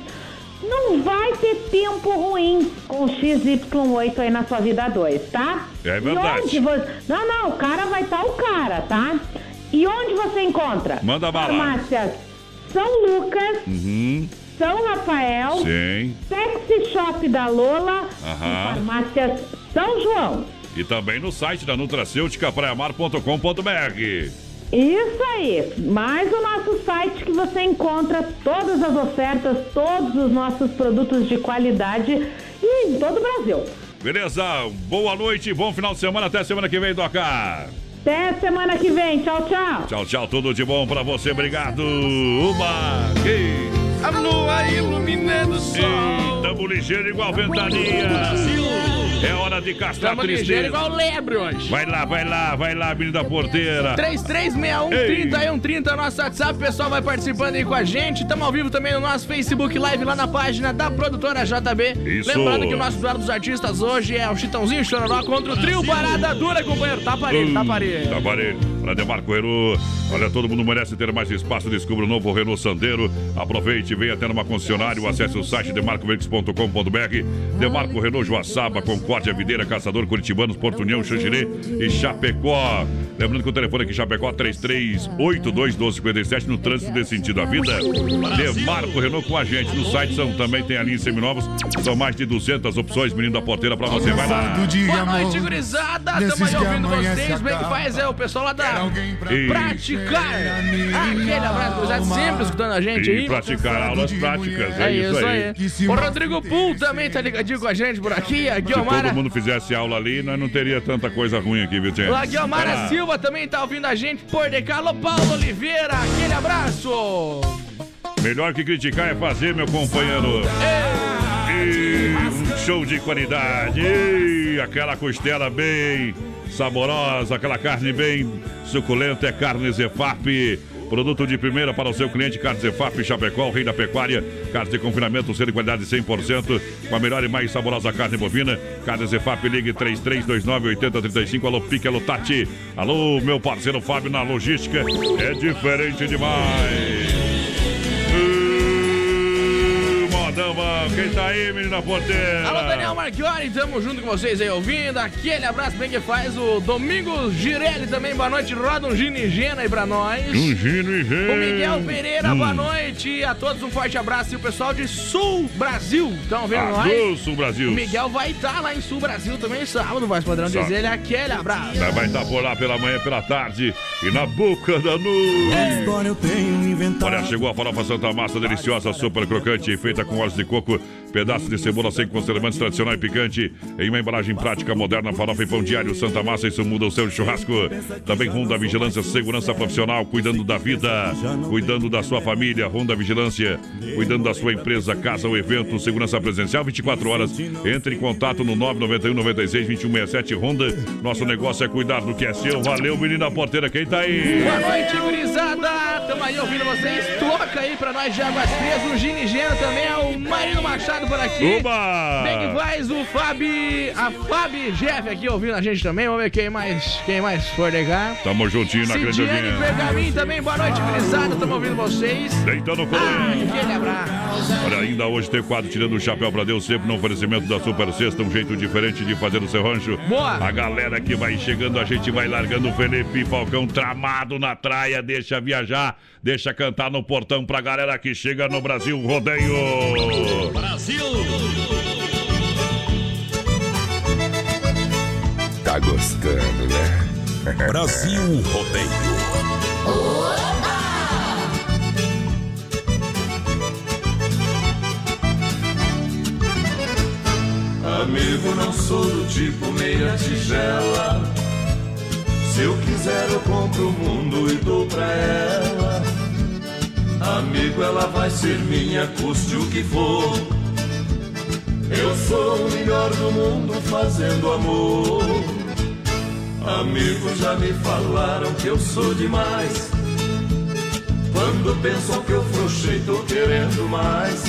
Não vai ter tempo ruim com o XY8 aí na sua vida 2, tá? É E verdade. onde você... Não, não, o cara vai estar o cara, tá? E onde você encontra? Manda bala. Farmácias São Lucas, Uhum. São Rafael, Sim. Sexy Shop da Lola Aham. e Farmácias São João. E também no site da Nutracêutica praiamar.com.br. Isso aí, mais o nosso site que você encontra todas as ofertas, todos os nossos produtos de qualidade e em todo o Brasil. Beleza? Boa noite, bom final de semana. Até semana que vem, Doca. Até semana que vem, tchau, tchau. Tchau, tchau. Tudo de bom pra você. Obrigado. Uma. E... A lua iluminando o sol. Tamo ligeiro igual ventania. É hora de castrar Tamo tristeza. igual lebre hoje. Vai lá, vai lá, vai lá, menina porteira. 3361-3130 é nosso WhatsApp, o pessoal vai participando aí com a gente. Estamos ao vivo também no nosso Facebook Live lá na página da produtora JB. Isso. Lembrando que o nosso duelo dos artistas hoje é o Chitãozinho Chororó contra o trio Parada Dura, companheiro. Tá parelho, tá parelho. Tá parelho. Para Demarco. Olha, todo mundo merece ter mais espaço. Descubra o novo Renault Sandeiro. Aproveite e venha até numa concessionária. Acesse o site demarcoveículos.com.br. Demarco Renault Joaçaba, Concórdia, Videira, Caçador, Curitibanos, Porto União, Xangirê e Chapecó. Lembrando que o telefone aqui em Chapecó 33821257 no trânsito desse sentido da vida. Demarco Renault com a gente. No site são, também tem a linha seminovos. São mais de 200 opções, menino da porteira, pra você. Vai lá. Boa noite, gurizada. Estamos aí ouvindo vocês. Bem que faz é o pessoal lá da E- Praticar. Aquele abraço, gurizada, sempre escutando a gente aí. E praticar aulas práticas. É, É isso isso aí. aí. O Rodrigo Pool também tá ligadinho com a gente por aqui. A Se Guilmara. todo mundo fizesse aula ali, nós não teria tanta coisa ruim aqui, viu, gente? A Guilmara Vai lá. Silva também tá ouvindo a gente por de Carlo Paulo Oliveira. Aquele abraço. Melhor que criticar é fazer, meu companheiro. E um show de qualidade. E aquela costela bem saborosa, aquela carne bem suculenta é carne Zefap. Produto de primeira para o seu cliente, Carne Zefap Chapecó, rei da pecuária. Carne de confinamento, selo de qualidade 100%, com a melhor e mais saborosa carne bovina. Carne Zefap, ligue 3329-8035. Alô, Pique, alô, Tati. Alô, meu parceiro Fábio na logística. É diferente demais. Modão, bom. quem tá aí, menina porteira? Alô, Daniel Marchiori, tamo junto com vocês aí ouvindo. Aquele abraço bem que faz o Domingos Girelli também. Boa noite, roda um gino e gena aí pra nós. Um gino e gena. O Miguel Pereira, Hum. boa noite. A todos um forte abraço. E o pessoal de Sul Brasil, estão vendo Ah, nós? do Sul Brasil. O Miguel vai estar lá em Sul Brasil também sábado, vai padrão Sábado. dizer ele aquele abraço. Vai estar por lá pela manhã, pela tarde e na boca da noite. Olha, chegou a farofa Santa Massa, deliciosa, super crocante, feita com óleo de coco, pedaço de cebola sem conservantes, tradicional e picante, em uma embalagem prática, moderna, farofa e pão diário Santa Massa, isso muda o seu churrasco. Também Ronda Vigilância, segurança profissional, cuidando da vida, cuidando da sua família, Ronda Vigilância, cuidando da sua empresa, casa ou evento, segurança presencial 24 horas. Entre em contato no 991 96 2167 Honda. Nosso negócio é cuidar do que é seu. Valeu, menina porteira, quem tá aí? Boa noite, gurizada! Tamo aí ouvindo vocês. Toca aí pra nós de Águas Frias. O Gini Gena também é o Marino Machado por aqui. Oba! Bem que faz o Fabi, a Fabi Jeff aqui ouvindo a gente também. Vamos ver quem mais, quem mais for ligar. Tamo juntinho na Cidiane acreditinha. Pergamin também. Boa noite, gurizada. Tamo ouvindo vocês. Deitando o Ah, colo. aquele abraço. Olha, ainda hoje tem quadro tirando o chapéu pra Deus, sempre no oferecimento da Super Sexta, um jeito diferente de fazer o seu rancho. Boa! A galera que vai chegando, a gente vai largando o Felipe Falcão tramado na traia, deixa viajar, deixa cantar no portão pra galera que chega no Brasil Rodeio. Brasil! Tá gostando, né? Brasil Rodeio. Amigo, não sou do tipo meia tigela. Se eu quiser, eu compro o mundo e dou pra ela. Amigo, ela vai ser minha, custe o que for. Eu sou o melhor do mundo fazendo amor. Amigos já me falaram que eu sou demais. Quando pensam que eu frouxei, tô querendo mais.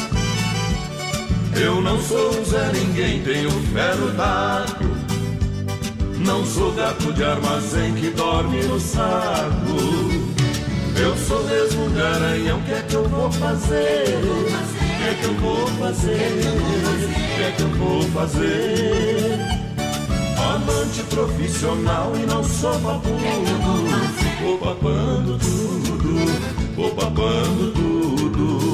Eu não sou um Zé Ninguém, tenho no taco. Não sou gato de armazém que dorme no saco. Eu sou mesmo garanhão, o que é que eu vou fazer? O que é que eu vou fazer? O que é que eu vou fazer? Amante profissional e não sou babudo. Vou babando tudo, vou babando tudo.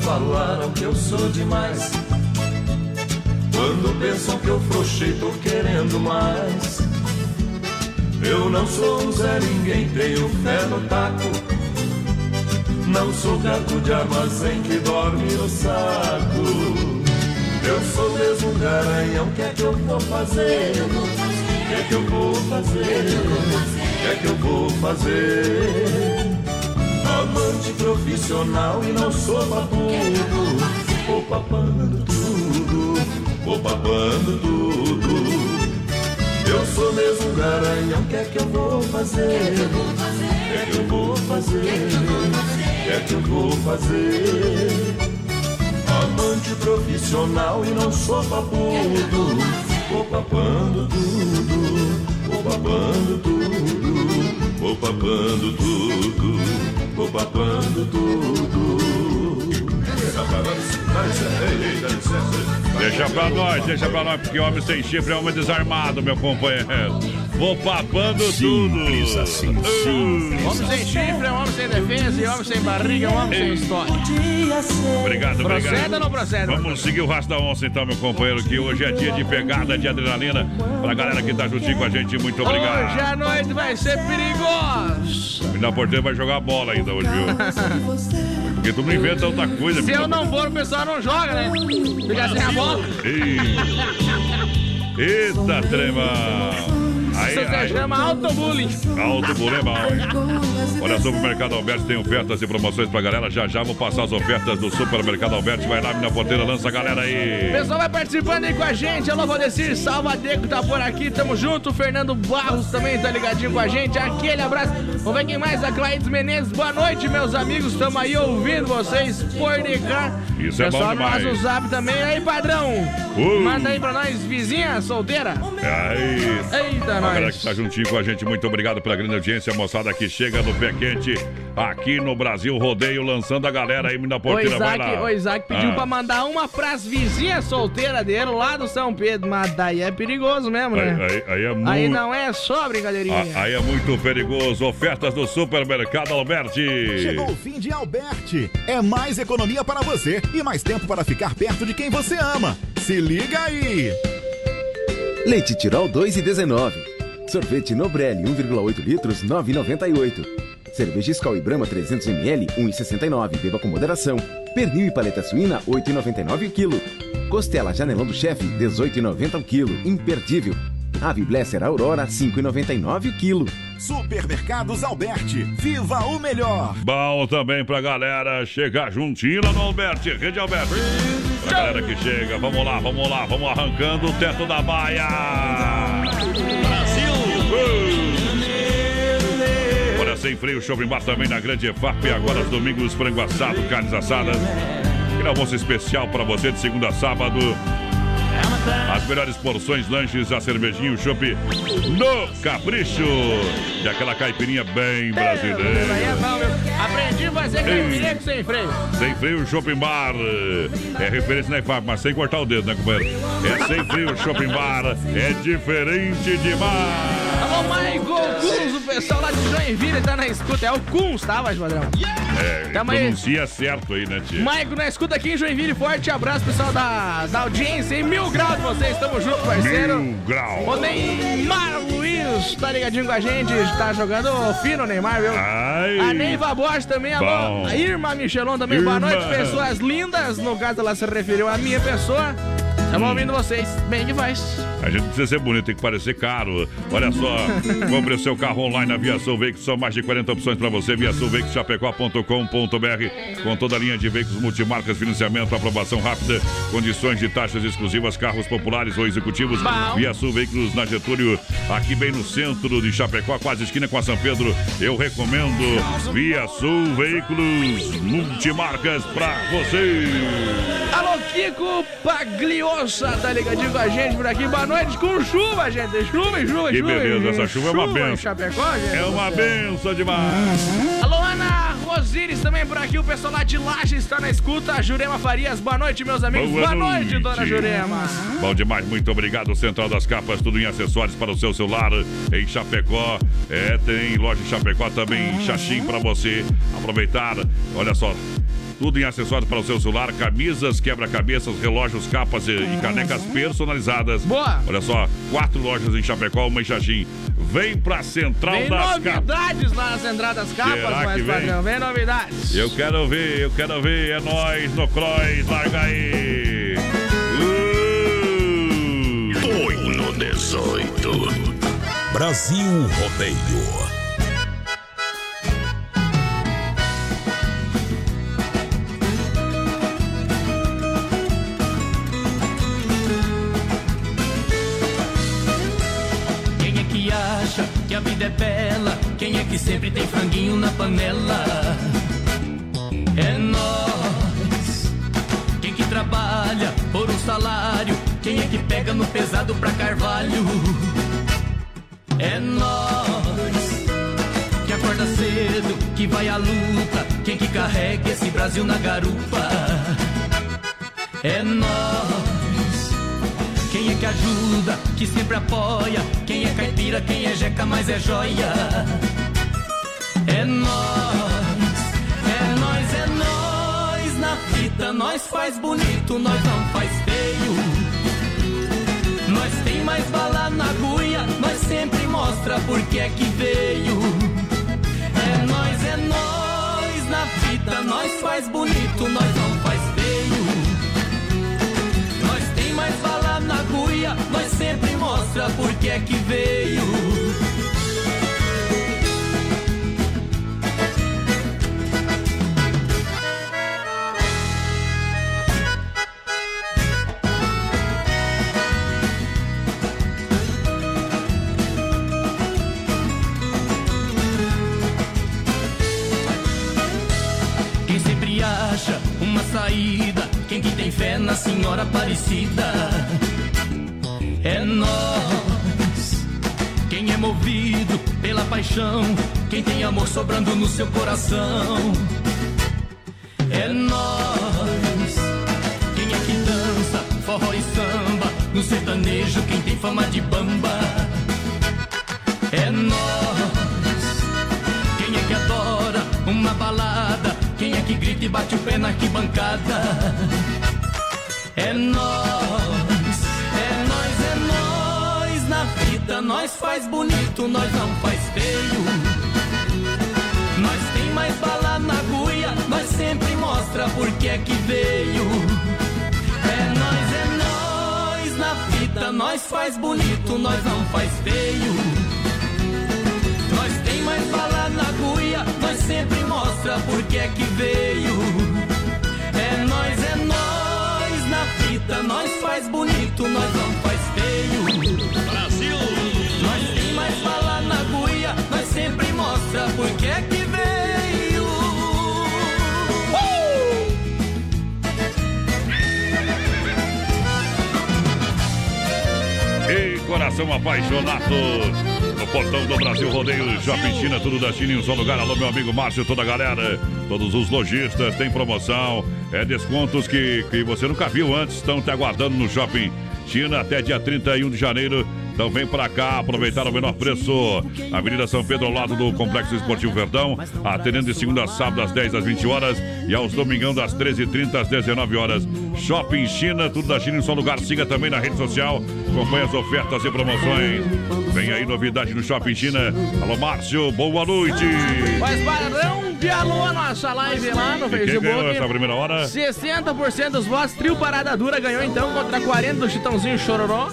Falaram que eu sou demais. Quando pensam que eu frouxei, tô querendo mais. Eu não sou um Zé Ninguém, tenho fé no taco. Não sou gato de armazém que dorme no saco. Eu sou mesmo um garanhão, o que é que eu vou fazer? O que é que eu vou fazer? O que é que eu vou fazer? Amante profissional e não sou babudo. Vou papando tudo, vou papando tudo. Eu sou mesmo um garanhão, o que é que eu vou fazer? O que é que eu vou fazer? O que é que eu vou fazer? Amante profissional e não sou babudo. Vou papando tudo, vou babando tudo, vou papando tudo, vou papando tudo. Deixa pra nós, deixa pra nós, porque homem sem chifre é homem desarmado, meu companheiro. Vou papando Simples tudo. assim, Uh. Homem sem chifre é um homem sem defesa e homem sem barriga é um homem sem história. Obrigado, obrigado. Procede ou não procede? Vamos seguir o rastro da onça então, meu companheiro, que hoje é dia de pegada de adrenalina. Pra galera que tá juntinho com a gente, muito Hoje obrigado. a noite vai ser perigosa. O Mina Porteiro vai jogar bola ainda hoje, viu? Porque tu não inventa outra coisa, Se eu não for, o pessoal não joga, né? Fica sem a bola. Eita, trema! Isso se chama autobullying. Alto bullying é mal, hein? Olha, Supermercado Alberti tem ofertas e promoções pra galera. Já já vou passar as ofertas do Supermercado Alberti. Vai lá, Mina Porteira, lança a galera O aí. pessoal vai participando aí com a gente. Alô, Valdecir Salvadeco tá por aqui, tamo junto. Fernando Barros também tá ligadinho com a gente. Aquele abraço. Vamos ver quem mais? A Claides Menezes. Boa noite, meus amigos. Tamo aí ouvindo vocês por cá. Isso é bom Pessoal no demais. nosso zap também. Aí, padrão. Uh. Manda aí pra nós, vizinha solteira. Aí. Eita, A galera que tá juntinho com a gente, muito obrigado pela grande audiência, moçada que chega no pé quente aqui no Brasil Rodeio, lançando a galera aí, O Porteira, vai Isaac, lá. o Isaac pediu Ah. pra mandar uma pras vizinhas solteiras dele lá do São Pedro. Mas daí é perigoso mesmo, né? Aí, aí- aí é muito... Aí não é só brincadeirinha. Ah, Aí é muito perigoso. Ofertas do Supermercado Alberti. Chegou o fim de Alberti. É mais economia para você e mais tempo para ficar perto de quem você ama. Se liga aí! Leite Tirol 2,19. Sorvete Nobrelli 1,8 litros 9,98. Cerveja Skol e Brahma 300ml 1,69. Beba com moderação. Pernil e paleta suína 8,99 o quilo. Costela Janelão do Chefe 18,90 o quilo. Imperdível. Ave Blesser Aurora 5,99 o quilo. Supermercados Alberti. Viva o melhor! Bom também pra galera chegar juntinho lá no Alberti, Rede Alberti. Pra galera que chega, vamos lá, vamos lá, vamos arrancando o teto da baia. Sem freio, shopping bar também na Grande EFAP. Agora, os domingos, frango assado, carnes assadas. Aquele almoço especial pra você de segunda a sábado. As melhores porções, lanches, a cervejinha, o chopp no Capricho. E aquela caipirinha bem é brasileira. bom, meu. Aprendi a fazer caipirinha com sem freio. Sem freio, Shopping Bar. É referência na IFAP, mas sem cortar o dedo, né, companheiro? É sem freio, Shopping Bar. É diferente demais. Michael Kunz, o pessoal lá de Joinville tá na escuta. É o Kunz, tá, mais padrão? É, Tamo aí. pronuncia certo aí, né, tia? Maico na escuta aqui em Joinville. Forte abraço, pessoal da, da audiência. Em mil graus vocês. Tamo junto, parceiro. Mil grau. O Neymar Luiz tá ligadinho com a gente, tá jogando fino o Neymar, viu? Ai. A Neiva Borges também, alô. A Irma Michelon também, boa Irma. noite, pessoas lindas. No caso, ela se referiu à minha pessoa. Estamos Hum. ouvindo vocês. Bem faz. A gente precisa ser bonito, tem que parecer caro. Olha só, compre o seu carro online na Viação Veículos, são mais de 40 opções para você. ViaçãoVeiculoschapecó.com.br com toda a linha de veículos multimarcas, financiamento, aprovação rápida, condições de taxas exclusivas, carros populares ou executivos. Viação Veículos na Getúlio, aqui bem no centro de Chapecó, quase esquina com a São Pedro. Eu recomendo Via Sul Veículos Multimarcas para você. Alô, Kiko Pagliosa, tá ligadinho com a gente por aqui. Noite com chuva, gente. Chuva e chuva, Que chuva. beleza, essa chuva é uma benção. Chapecó, gente. É uma benção demais. Alô, Ana Rosires também por aqui. O pessoal lá de Laje está na escuta. Jurema Farias, boa noite, meus amigos. Boa, noite, dona Jurema. Bom demais, muito obrigado. Central das Capas, tudo em acessórios para o seu celular em Chapecó. É, tem loja em Chapecó também Xaxim para você aproveitar. Olha só. Tudo em acessórios para o seu celular, camisas, quebra-cabeças, relógios, capas e, e canecas personalizadas. Boa! Olha só, quatro lojas em Chapecó, uma em Xaxim. Vem pra Central Vem das Capas. novidades lá nas entradas das capas, Será mais que vem? Vem novidades. Eu quero ver, eu quero ver. É nós no Cross, larga aí. Uh! Põe no 18. Brasil Rodeio. A vida é bela? Quem é que sempre tem franguinho na panela? É nós. Quem que trabalha por um salário? Quem é que pega no pesado pra carvalho? É nós. Que acorda cedo, que vai à luta. Quem que carrega esse Brasil na garupa? É nós. Quem é que ajuda, que sempre apoia? Quem é caipira, quem é jeca, mas é joia? É nós, é nós, é nós na fita. Nós faz bonito, nós não faz feio. Nós tem mais bala na agulha, nós sempre mostra por que é que veio. É nós, é nós na fita. Nós faz bonito, nós não faz feio. Nós tem mais bala nós sempre mostra por que é que veio. Quem sempre acha uma saída, quem que tem fé na Senhora Aparecida. Nós. Quem é movido pela paixão, quem tem amor sobrando no seu coração. É nós. Quem é que dança forró e samba no sertanejo, quem tem fama de bamba. É nós. Quem é que adora uma balada? Quem é que grita e bate o pé na arquibancada? É nós, vida. Nós faz bonito, nós não faz feio. Nós tem mais bala na agulha, nós sempre mostra por que é que veio. É nós, é nós na fita, nós faz bonito, nós não faz feio. Nós tem mais bala na agulha, nós sempre mostra por que é que veio. É nós, é nós na fita, nós faz bonito, nós não faz coração apaixonado. No portão do Brasil Rodeio, Shopping China, tudo da China em um só lugar. Alô, meu amigo Márcio, toda a galera, todos os lojistas, tem promoção, é descontos que, que você nunca viu antes, estão te aguardando no Shopping China até dia 31 de janeiro. Então vem pra cá aproveitar o menor preço. Avenida São Pedro, ao lado do Complexo Esportivo Verdão, atendendo de segunda a sábado às 10 às 20 horas e aos domingão das 13h30 às 19 horas. Shopping China, tudo da China em só lugar. Siga também na rede social, acompanhe as ofertas e promoções. Vem aí novidade no Shopping China. Alô, Márcio, boa noite. Mas padrão de alô a nossa live lá no E quem Facebook. ganhou essa primeira hora? 60% dos votos, trio Parada Dura ganhou então contra 40 do Chitãozinho Chororó.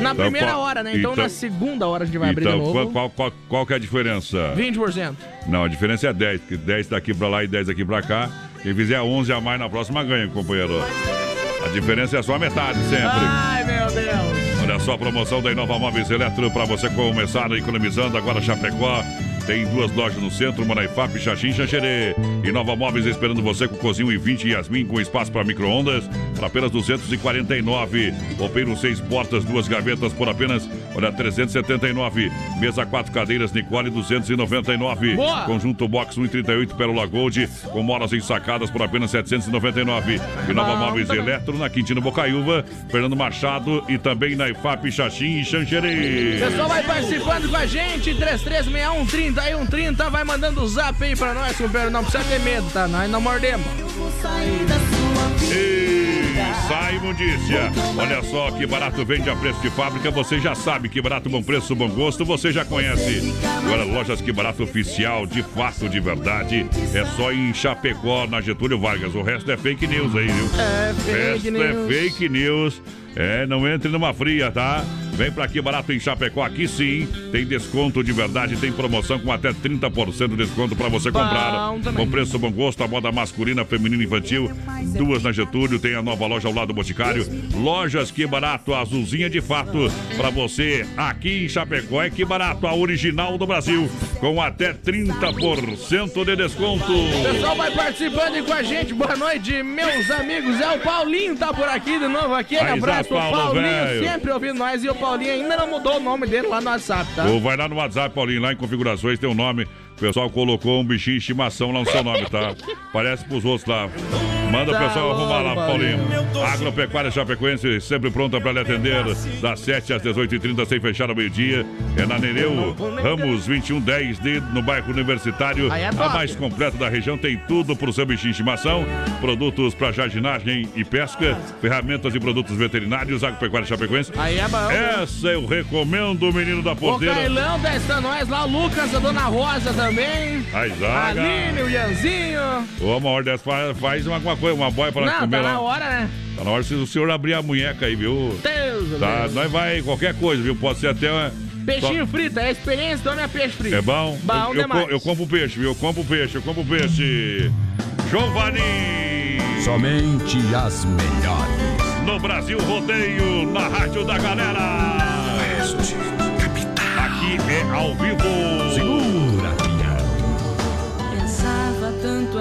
Na Então, primeira qual- hora, né? Então, então- na segunda hora a gente vai abrir de Então, novo. qual, qual, qual, qual que é a diferença? 20%. Não, a diferença é 10, porque 10 daqui pra lá e 10 daqui pra cá. Quem fizer 11 a mais na próxima ganha, companheiro. A diferença é só a metade sempre. Ai, meu Deus. Olha só a promoção da Inova Móveis Eletro para você começar economizando. Agora Chapecó tem duas lojas no centro, Manaifap, Xaxim e Xanxerê. Inova Móveis esperando você com cozinho e 20 Yasmin com espaço para micro-ondas por apenas 249. Roupeiro seis portas, duas gavetas por apenas, olha, 379. Mesa quatro cadeiras, Nicole, 299. Boa! Conjunto Box 138 Pérola Gold com molas ensacadas por apenas 799. Inova Bom Móveis também. Eletro na Quintino Bocaiúva, Fernando Machado e também na IFAP, Xaxim e Xanxerê. Pessoal vai participando com a gente, 3361 30 e 130, vai mandando o zap aí pra nós, companheiro. Não precisa ter medo, tá? Nós não mordemos. Ei, sai imundícia. Olha só que barato vende a preço de fábrica. Você já sabe que barato, bom preço, bom gosto. Você já conhece. Agora, lojas que barato oficial, de fato, de verdade. É só em Chapecó, na Getúlio Vargas. O resto é fake news aí, viu? É O fake resto news. é fake news. É, não entre numa fria, tá? Vem pra aqui barato em Chapecó. Aqui sim, tem desconto de verdade, tem promoção com até 30% de desconto pra você comprar. Com preço bom gosto, a moda masculina, feminina e infantil. Duas na Getúlio, tem a nova loja ao lado do Boticário. Lojas Que Barato, azulzinha de fato. Pra você aqui em Chapecó é Que Barato, a original do Brasil. Com até 30% de desconto. O pessoal vai participando aí com a gente. Boa noite, meus amigos. É o Paulinho tá por aqui de novo. Aquele abraço Paulo, Paulinho, velho. sempre ouvindo nós. E o Paulinho ainda não mudou o nome dele lá no WhatsApp, tá? Ou vai lá no WhatsApp, Paulinho, lá em configurações tem o nome. O pessoal colocou um bichinho de estimação lá no seu nome, tá? Parece pros outros lá. Manda o Tá pessoal arrumar lá, Paulinho. Agropecuária Chapecoense, sempre pronta para lhe atender. Das 7 às 18h30, sem fechar ao meio-dia. É na Nereu, Ramos 2110, de, no bairro Universitário. É a mais completa da região. Tem tudo pro seu bichinho de estimação. Produtos para jardinagem e pesca. Ferramentas e produtos veterinários. Agropecuária Chapecoense. Aí é. Essa eu recomendo, menino da O porteira. Cailão testa nós lá, o Lucas, a Dona Rosa também. A A zaga. Aline, o Ianzinho. Ô, uma hora dessa, faz, faz uma, uma coisa, uma boia pra nós Não, comer tá lá. na hora, né? Tá na hora se o senhor abrir a munheca aí, viu? Deus, Tá, Deus. nós vai qualquer coisa, viu? Pode ser até uma... Peixinho frito, é a experiência do homem é peixe frito. É bom? Bom eu, eu, demais. co- eu compro peixe, viu? Eu compro peixe, eu compro peixe. Giovanni! Somente as melhores. No Brasil Rodeio, na Rádio da Galera. Aqui é ao vivo. Segura,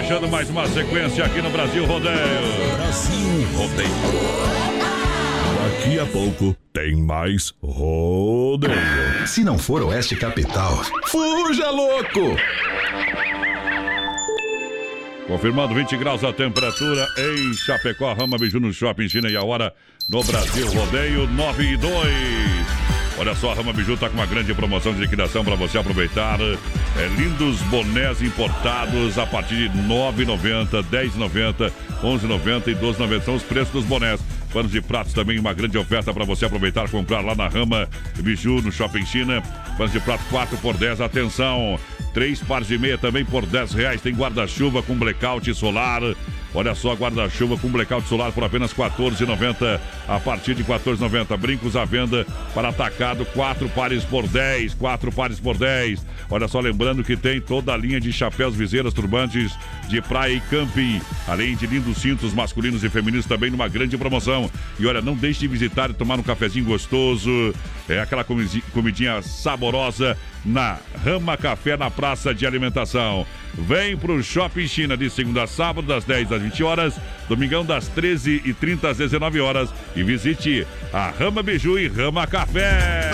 Fechando mais uma sequência aqui no Brasil Rodeio. Brasil Rodeio. Daqui a pouco tem mais rodeio. Se não for Oeste Capital, fuja louco! Confirmando 20 graus a temperatura em Chapecó, Rama Biju no Shopping China e a hora no Brasil Rodeio 9 e 2. Olha só, a Rama Biju está com uma grande promoção de liquidação para você aproveitar. É, lindos bonés importados a partir de R$ 9,90, R$ 10,90, R$ 11,90 e R$ 12,90. São os preços dos bonés. Panos de pratos também, uma grande oferta para você aproveitar, comprar lá na Rama Biju, no Shopping China. Panos de prato 4 por 10, atenção. Três pares de meia também por 10 reais. Tem guarda-chuva com blackout solar. Olha só, guarda-chuva com blackout solar por apenas R$ 14,90. A partir de R$ 14,90. Brincos à venda para atacado, quatro pares por 10. Quatro pares por 10. Olha só, lembrando que tem toda a linha de chapéus, viseiras, turbantes de praia e camping. Além de lindos cintos masculinos e femininos também numa grande promoção. E olha, não deixe de visitar e tomar um cafezinho gostoso. É aquela comi- comidinha saborosa na Rama Café na Praça de Alimentação. Vem pro Shopping China de segunda a sábado, das 10 às 20 horas, domingão das 13h30 às 19 horas. E visite a Rama Biju e Rama Café.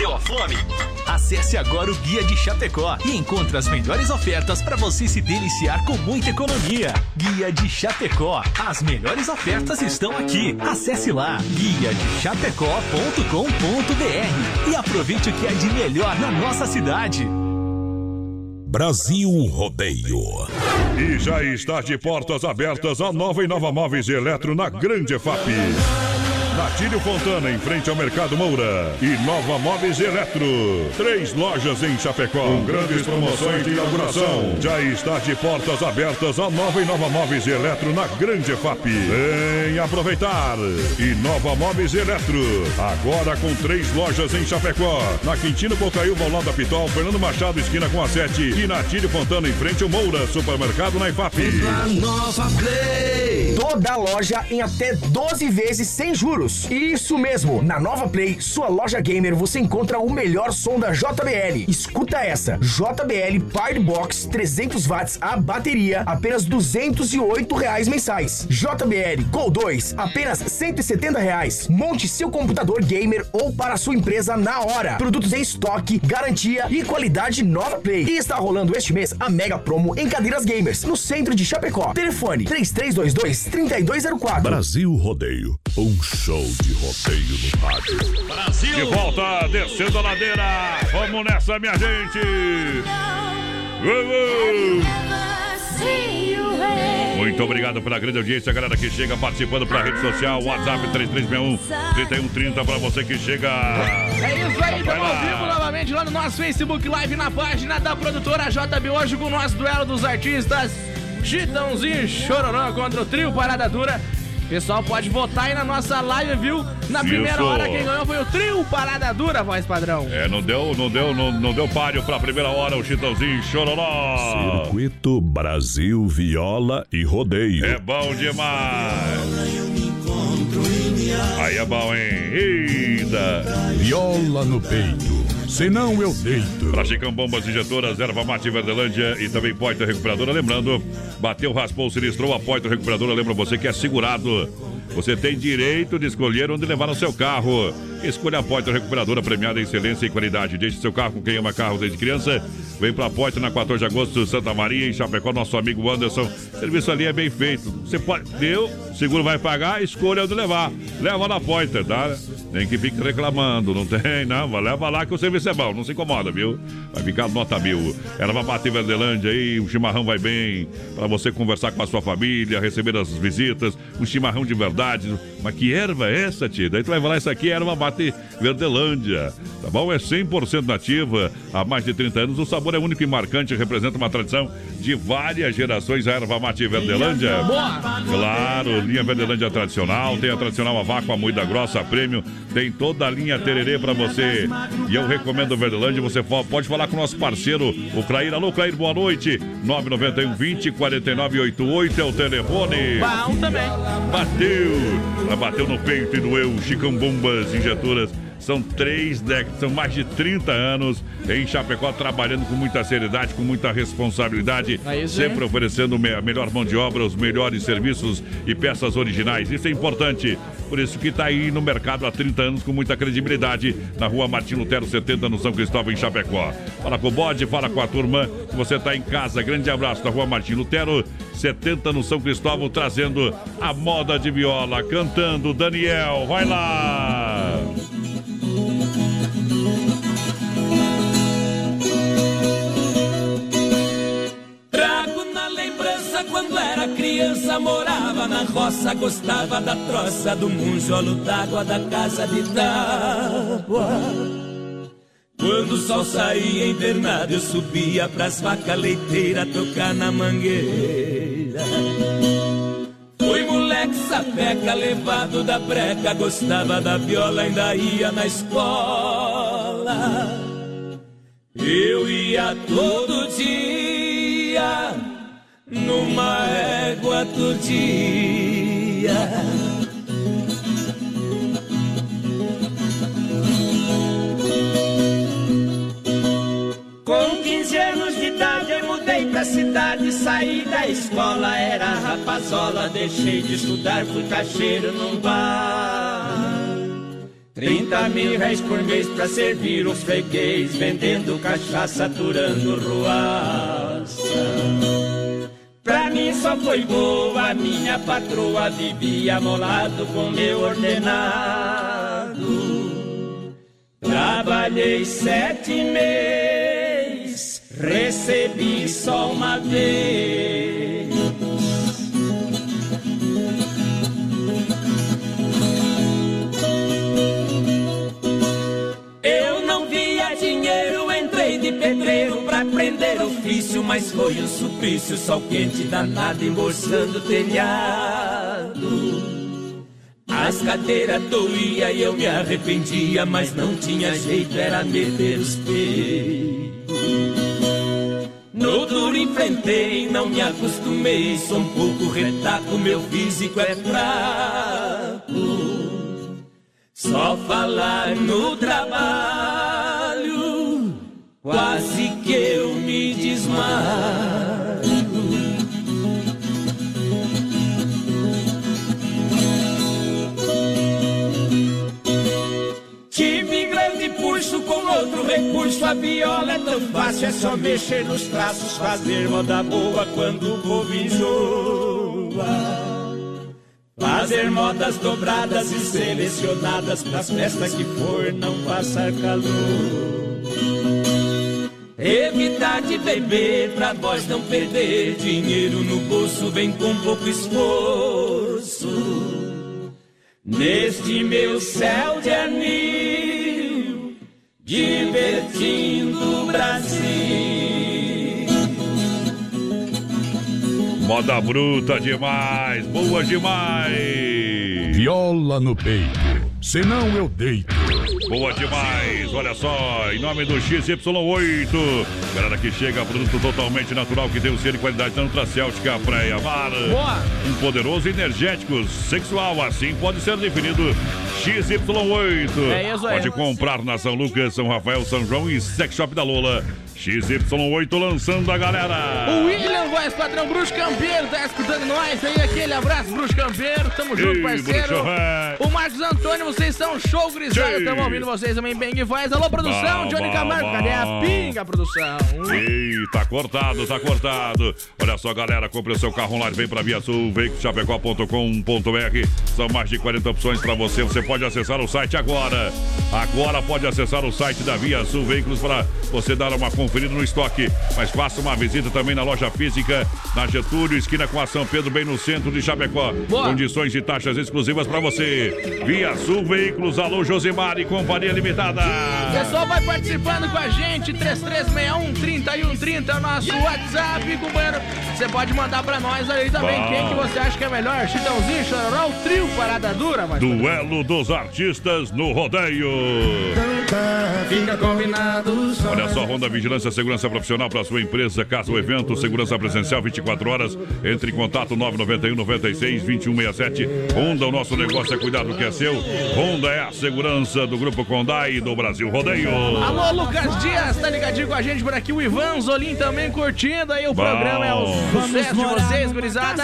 Bateu a fome? Acesse agora o Guia de Chapecó e encontre as melhores ofertas para você se deliciar com muita economia. Guia de Chapecó. As melhores ofertas estão aqui. Acesse lá guia de chapecó.com.br e aproveite o que é de melhor na nossa cidade. Brasil Rodeio. E já está de portas abertas a nova e nova Móveis e Eletro na Grande FAP. Natílio Fontana, em frente ao Mercado Moura. E Nova Móveis Eletro. Três lojas em Chapecó. Com grandes promoções de inauguração. Já está de portas abertas a nova e nova Móveis Eletro na Grande FAP. Vem aproveitar. E Nova Móveis Eletro. Agora com três lojas em Chapecó. Na Quintino Bocaiúva, ao lado da Pitol, Fernando Machado, esquina com a 7. E Natílio Fontana, em frente ao Moura. Supermercado na IFAP. Nova Play. Toda loja em até 12 vezes sem juros. Isso mesmo, na Nova Play, sua loja gamer, você encontra o melhor som da JBL. Escuta essa: JBL Power Box 300 watts a bateria, apenas 208 reais mensais. JBL Go 2, apenas 170 reais. Monte seu computador gamer ou para sua empresa na hora. Produtos em estoque, garantia e qualidade Nova Play. E está rolando este mês a mega promo em cadeiras gamers no centro de Chapecó. Telefone 3322 3204. Brasil Rodeio. Um show de rodeio no rádio. Brasil! De volta, descendo a ladeira. Vamos nessa, minha gente! Uhul! Muito obrigado pela grande audiência, galera que chega participando pela rede social, WhatsApp 3361 3130 para você que chega. É isso aí, estamos ao vivo novamente lá no nosso Facebook Live, na página da produtora JB hoje com o nosso duelo dos artistas Chitãozinho e Chororó contra o trio Parada Dura. Pessoal, pode votar aí na nossa live, viu? Na primeira Isso. hora quem ganhou foi o trio Parada Dura, voz padrão. É, não deu, não deu, não, não deu páreo pra primeira hora o Chitãozinho Chororó. Circuito Brasil Viola e Rodeio. É bom demais. Aí é bom, hein? Eita. Viola no peito. Senão eu deito. Pra Chicão Bombas Injetoras, Erva Mate Verdelândia e também Poitra Recuperadora. Lembrando, bateu, raspou, sinistrou, a Poitra Recuperadora. Lembra você que é segurado. Você tem direito de escolher onde levar o seu carro. Escolha a Poitra Recuperadora, premiada em excelência e qualidade. Deixe seu carro com quem ama carro desde criança. Vem pra Poitra na 14 de agosto, Santa Maria, em Chapecó, nosso amigo Anderson. Serviço ali é bem feito. Você pode. Deu, seguro vai pagar, escolha onde levar. Leva na Poitra, tá? Nem que fique reclamando, não tem, não. Leva lá que o serviço é bom, não se incomoda, viu? Vai ficar nota mil. Ela vai bater Verdelândia aí, o chimarrão vai bem. Pra você conversar com a sua família, receber as visitas. Um chimarrão de verdade. Mas que erva é essa, tia? Daí tu vai falar, isso aqui é erva mate Verdelândia. Tá bom? É 100% nativa. Há mais de 30 anos, o sabor é único e marcante. Representa uma tradição de várias gerações. A erva mate Verdelândia. Claro, linha Verdelândia tradicional. Tem a tradicional a vácuo, a moída grossa, a prêmio. Tem toda a linha tererê pra você. E eu recomendo o Verdelândia. Você pode falar com o nosso parceiro, o Clair. Alô, Clair, boa noite. 991 20 49 88 é o telefone. Bom também. Bateu! Bateu no peito e doeu. Chicão Bombas Injetoras. São três décadas, são mais de 30 anos em Chapecó, trabalhando com muita seriedade, com muita responsabilidade, sempre oferecendo a melhor mão de obra, os melhores serviços e peças originais. Isso é importante. Por isso que está aí no mercado há 30 anos com muita credibilidade, na rua Martim Lutero 70, no São Cristóvão, em Chapecó. Fala com o bode, fala com a turma, você está em casa. Grande abraço da rua Martim Lutero 70, no São Cristóvão, trazendo a moda de viola, cantando Daniel. Vai lá! Era criança, morava na roça, gostava da troça do munjolo d'água da casa de tábua. Quando o sol saía invernado, eu subia pras vacas leiteiras tocar na mangueira. Fui moleque sapeca, levado da breca, gostava da viola, ainda ia na escola. Eu ia todo dia numa égua dia. Com 15 anos de idade eu mudei pra cidade, saí da escola, era rapazola, deixei de estudar, fui caixeiro num bar. 30 mil reais por mês pra servir os freguês, vendendo cachaça, aturando ruaça. Pra mim só foi boa, minha patroa vivia amolado com meu ordenado. Trabalhei sete meses, recebi só uma vez. Pedreiro pra aprender ofício, mas foi um suplício, sol quente danado embolsando o telhado. As cadeiras doía e eu me arrependia, mas não tinha jeito, era meter os peitos. No duro enfrentei, não me acostumei, sou um pouco retaco, meu físico é fraco. Só falar no trabalho, quase que eu me desmaio. Tive grande pulso com outro recurso, a viola é tão fácil, é só mexer nos traços, fazer moda boa quando o povo enjoa. Fazer modas dobradas e selecionadas pras festas que for não passar calor. Evitar de beber pra voz não perder dinheiro no bolso vem com pouco esforço. Neste meu céu de anil, divertindo o Brasil. Moda bruta demais, boa demais. Viola no peito, senão eu deito. Boa demais, olha só, em nome do XY8, galera que chega, produto totalmente natural que tem o selo de qualidade da Nutracêutica Praia Mar. Boa. Um poderoso energético sexual, assim pode ser definido XY8. É isso aí. Pode comprar na São Lucas, São Rafael, São João e Sex Shop da Lola. XY8 lançando a galera. O William, voz padrão Bruxo Campeiro, tá escutando nós aí. Aquele abraço, Bruxo Campeiro. Tamo junto, Ei, parceiro. Bruxo, é. O Marcos Antônio, vocês são show grisado. Ei. Tamo ouvindo vocês também bem que faz. Alô, produção. Johnny Camargo, cadê a pinga, produção? Ei, tá cortado, tá cortado. Olha só, galera, compre o seu carro online, vem pra Via Sul, veiculoschapecó.com.br. São mais de 40 opções pra você. Você pode acessar o site agora. Agora pode acessar o site da Via Sul Veículos para você dar uma conferida no estoque. Mas faça uma visita também na loja física, na Getúlio, esquina com a São Pedro, bem no centro de Chapecó. Boa. Condições e taxas exclusivas pra você. Via Sul Veículos, alô Josimar e Companhia Limitada. O pessoal vai participando com a gente, 3361-3130 é o nosso WhatsApp, companheiro. Você pode mandar pra nós aí também. Bom. Quem que você acha que é melhor? Chitãozinho, Chororó, o trio Parada Dura, mas... Duelo dos artistas no rodeio. Fica combinado. Olha só, Honda Vigilância Segurança Profissional para sua empresa, casa ou evento, segurança presencial 24 horas. Entre em contato 991 96 2167. Honda, o nosso negócio é cuidar do que é seu. Honda é a segurança do Grupo Condai e do Brasil Rodeio. Alô, Lucas Dias, tá ligadinho com a gente por aqui. O Ivan Zolim também curtindo aí o Bom. programa. É o sucesso de vocês, gurizada.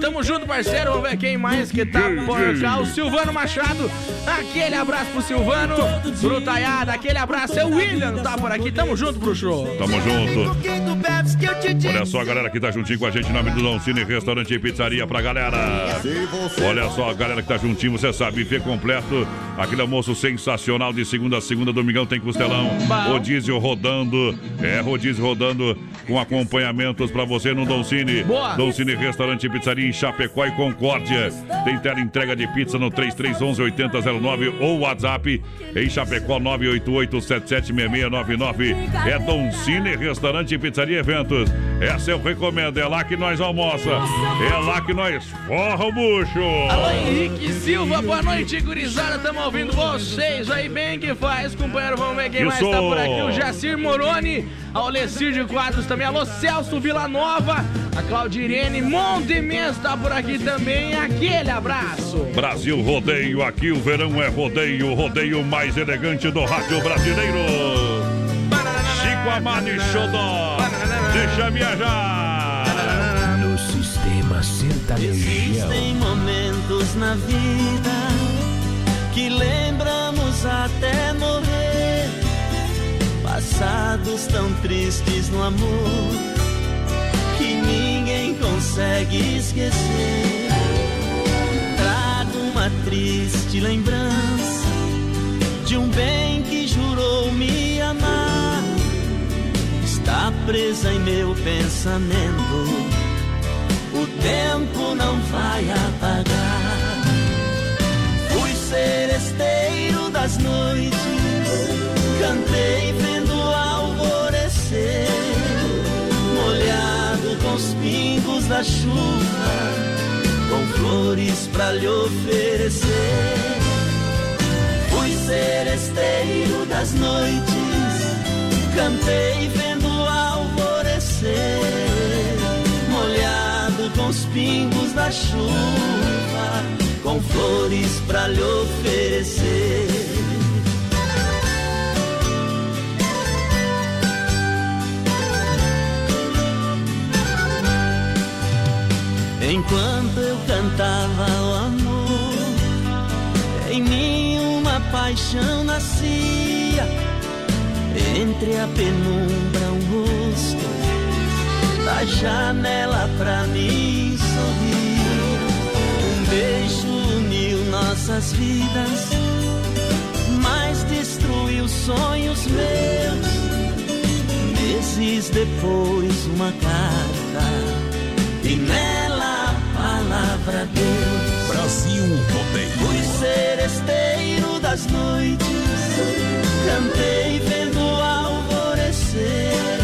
Tamo junto, parceiro. Vamos ver quem mais que tá por cá. O Silvano Machado. Aquele abraço pro Silvano. Brutaiada, aquele abraço. É o William, tá por aqui. Tamo junto, Tamo junto. Olha só a galera que tá juntinho com a gente em nome do Dom Cine Restaurante e Pizzaria pra galera. Olha só a galera que tá juntinho, você sabe, buffet completo. Aquele almoço sensacional de segunda a segunda, domingão tem costelão. Rodízio rodando. É, rodízio rodando com acompanhamentos pra você no Dom Cine. Boa. Dom Cine Restaurante e Pizzaria em Chapecó e Concórdia. Tem tela entrega de pizza no 3311 8009 ou WhatsApp em Chapecó 988776699. É Dom Cine Restaurante e Pizzaria Eventos. Essa eu recomendo, é lá que nós almoça. É lá que nós forra o bucho. Alô, Henrique Silva, boa noite, gurizada. Tamo ouvindo vocês aí bem que faz, companheiro. Vamos ver quem mais Isso. tá por aqui. O Jacir Moroni, a Olecir de Quadros também. Alô, Celso Villanova, a Claudirene Montemes tá por aqui também. Aquele abraço. Brasil Rodeio, aqui o verão é rodeio, o rodeio mais elegante do rádio brasileiro. Chico Amado e Xodó, deixa viajar. No sistema sertanejão. Existem momentos na vida que lembramos até morrer. Passados tão tristes no amor que ninguém consegue esquecer. Trago uma triste lembrança de um bem que jurou me amar. Está presa em meu pensamento. O tempo não vai apagar. Fui seresteiro das noites, cantei vendo o alvorecer, molhado com os pingos da chuva, com flores pra lhe oferecer. Fui seresteiro das noites, cantei vendo alvorecer molhado com os pingos da chuva, com flores pra lhe oferecer. Enquanto eu cantava o amor, em mim uma paixão nascia. Entre a penumbra, um rosto da janela pra mim sorrir. Um beijo uniu nossas vidas, mas destruiu sonhos meus. Meses depois, uma carta e nela a palavra Deus. Brasil Rodeio. Fui seresteiro das noites, cantei vendo o alvorecer,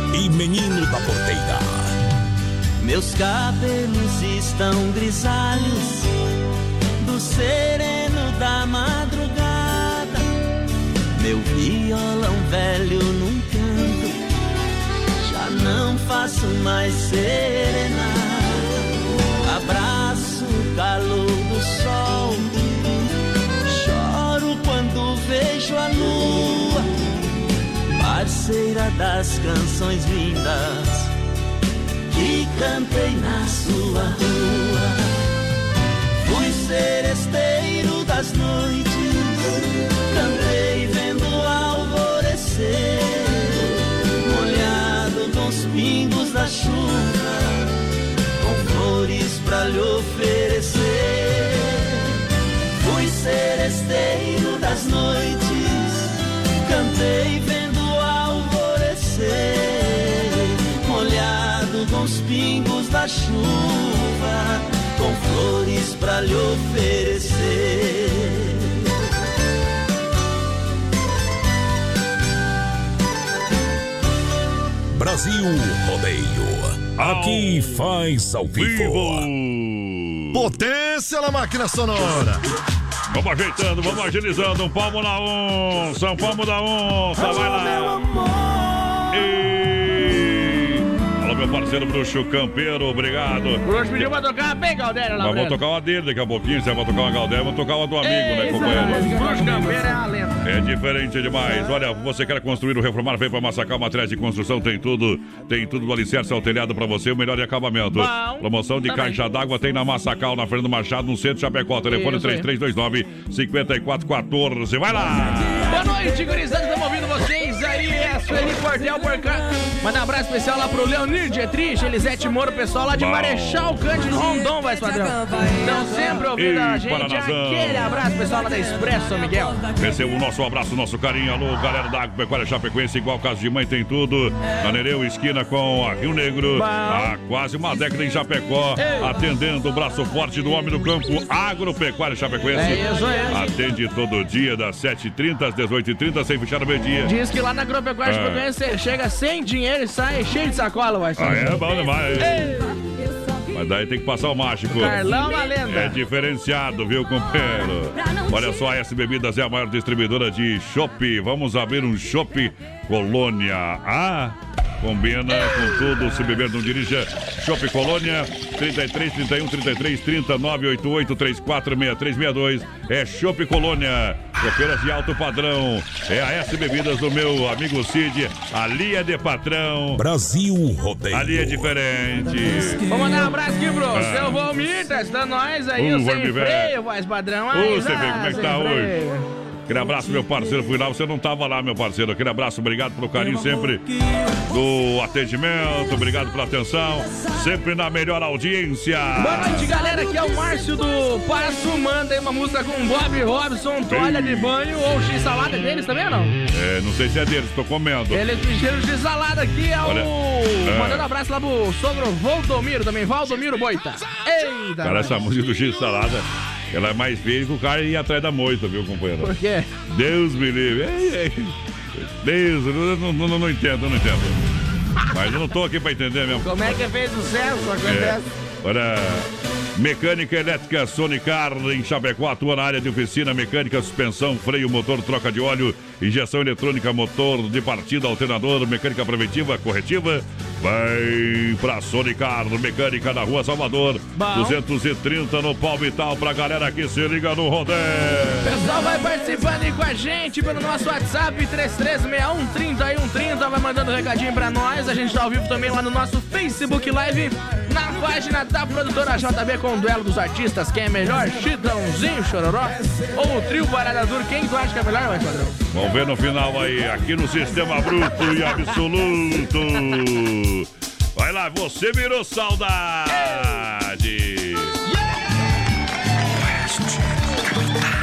e menino da porteira. Meus cabelos estão grisalhos do sereno da madrugada. Meu violão velho num canto, já não faço mais serenata. Abraço o calor do sol, choro quando vejo a lua, parceira das canções lindas que cantei na sua rua. Fui seresteiro das noites, cantei vendo o alvorecer, molhado com os pingos da chuva, com flores pra lhe oferecer. Fui seresteiro das noites, da chuva, com flores pra lhe oferecer. Brasil Rodeio. Aqui faz ao vivo. Potência na máquina sonora. Vamos ajeitando, vamos agilizando. Um palmo na onça, um palmo da onça. Vai lá. E... Meu parceiro Bruxo Campeiro, obrigado. Bruxo pediu pra tocar bem Galdério lá, Nós vamos tocar uma dele daqui a pouquinho. Você vai tocar uma Galdéria, vamos tocar uma do amigo, né, companheiro? Bruxo Campeiro é a lenda. É diferente demais. Olha, você quer construir ou reformar, vem para Massacal Materiais de Construção, tem tudo. Tem tudo do alicerce ao telhado para você, o melhor de acabamento. Bom, Promoção de também. caixa d'água tem na Massacal, na Fernando Machado, no centro de Chapecó. Telefone Isso aí. 3329-5414. Vai lá! Boa noite, gurizada. Estamos ouvindo vocês aí. É a Sueli Cordel por cá. Manda um abraço especial lá pro Leonir Dietrich, Elisete Moro, pessoal lá de Bom. Marechal Cândido Rondon, vai padrão. Estão sempre ouvindo a gente. Paranazão. Aquele abraço, pessoal lá da Expresso São Miguel. Receba o nosso abraço, nosso carinho. Alô, galera da Agropecuária Chapecoense, igual caso de mãe, tem tudo. Na Nereu, esquina com a Rio Negro. Bom. Há quase uma década em Chapecó. Ei. Atendendo o braço forte do homem do campo, Agropecuária Chapecoense. É isso aí. Atende todo dia, das 7h30 às 18h30, sem fechar o meio-dia. Diz que lá na Agropecuária É. Chapecoense chega sem dinheiro e sai cheio de sacola, vai Ah, é bom demais. Mas daí tem que passar o mágico. Carlão, uma lenda. É diferenciado, viu, companheiro? Olha só, a S Bebidas é a maior distribuidora de chopp. Vamos abrir um chopp Colônia. Ah, combina com tudo. Se beber, não dirija. Chopp Colônia, 33, 31, 33, 30, 988, 34, 6362. É Chopp Colônia. Chopeiras de alto padrão. É a S Bebidas do meu amigo Cid. Ali é de patrão. Brasil Rodeio. Ali é diferente. Vou mandar um abraço aqui pro Ah. seu Valmir, testando nós aí, Uh, o sem freio, voz padrão. Ô, Aí, você vê ah, como é que tá freio. hoje. Aquele abraço, meu parceiro. Fui lá, você não tava lá, meu parceiro. Aquele abraço, obrigado pelo carinho sempre do atendimento, obrigado pela atenção. Sempre na melhor audiência. Boa noite, galera. Aqui é o Márcio do Passo. Manda aí uma música com Bob Robson, toalha de banho ou x-salada deles também ou não? É, não sei se é deles, tô comendo. Eles pediram x-salada aqui, é Olha, o... é. Mandando um abraço lá pro sogro Valdomiro também, Valdomiro Boita. Eita! Cara, essa música do X Salada, ela é mais feia que o cara ir atrás da moita, viu, companheiro? Por quê? Deus me livre. Ei, ei. Deus, eu não, não, não, entendo, eu não entendo. Mas eu não tô aqui pra entender mesmo. Como é que fez o sucesso? É. Acontece. Olha, mecânica elétrica Sonicar em Chapecó atua na área de oficina mecânica, suspensão, freio, motor, troca de óleo, injeção eletrônica, motor de partida, alternador, mecânica preventiva, corretiva. Vai pra Sonicar, mecânica na rua Salvador, Bom. 230 no Palmital pra galera que se liga no Rodé. Pessoal, vai participando aí com a gente pelo nosso WhatsApp 33613130, vai mandando um recadinho pra nós. A gente tá ao vivo também lá no nosso Facebook Live, na página da produtora JB com o duelo dos artistas. Quem é melhor? Chitãozinho, Chororó ou o trio Parada Duro? Quem tu acha que é melhor, vai, padrão? Vamos ver no final aí, aqui no Sistema Bruto e Absoluto. Vai lá, você virou saudade.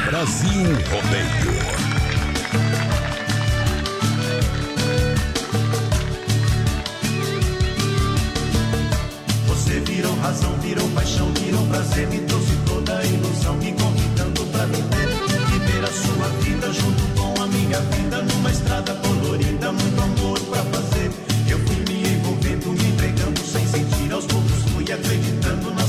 Brasil Rodeio. Você virou razão, virou paixão, virou prazer, me trouxe toda a ilusão, me convidando pra viver a sua vida junto com a minha vida numa estrada colorida, muito amor para fazer. Eu fui me envolvendo, me entregando sem sentir aos poucos, fui acreditando na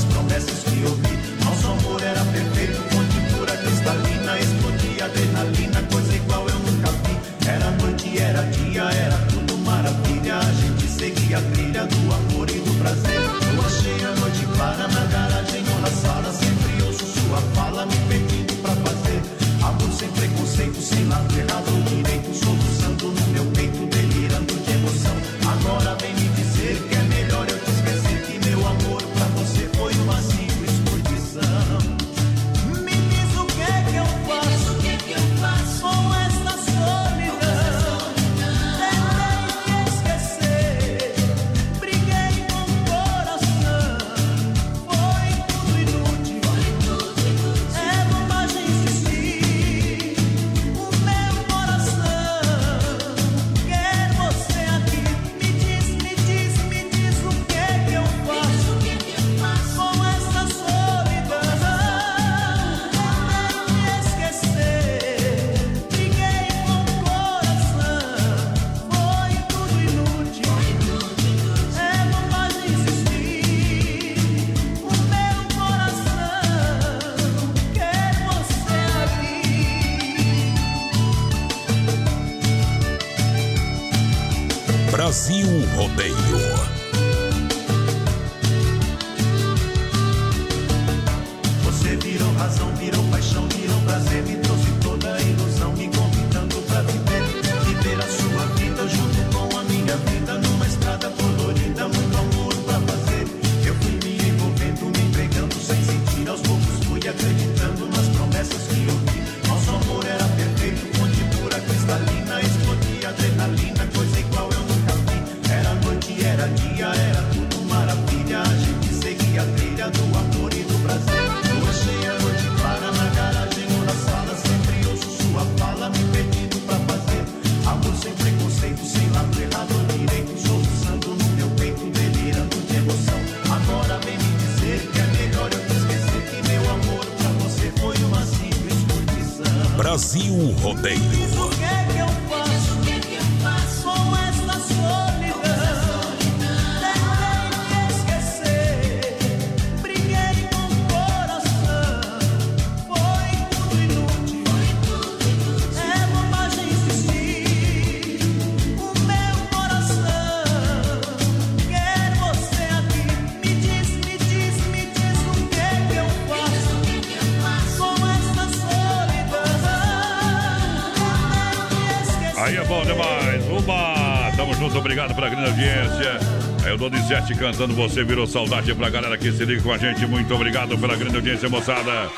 Aí é bom demais. Uma, tamo junto, obrigado pela grande audiência. Aí o Donizete cantando Você Virou Saudade pra galera que se liga com a gente. Muito obrigado pela grande audiência, moçada.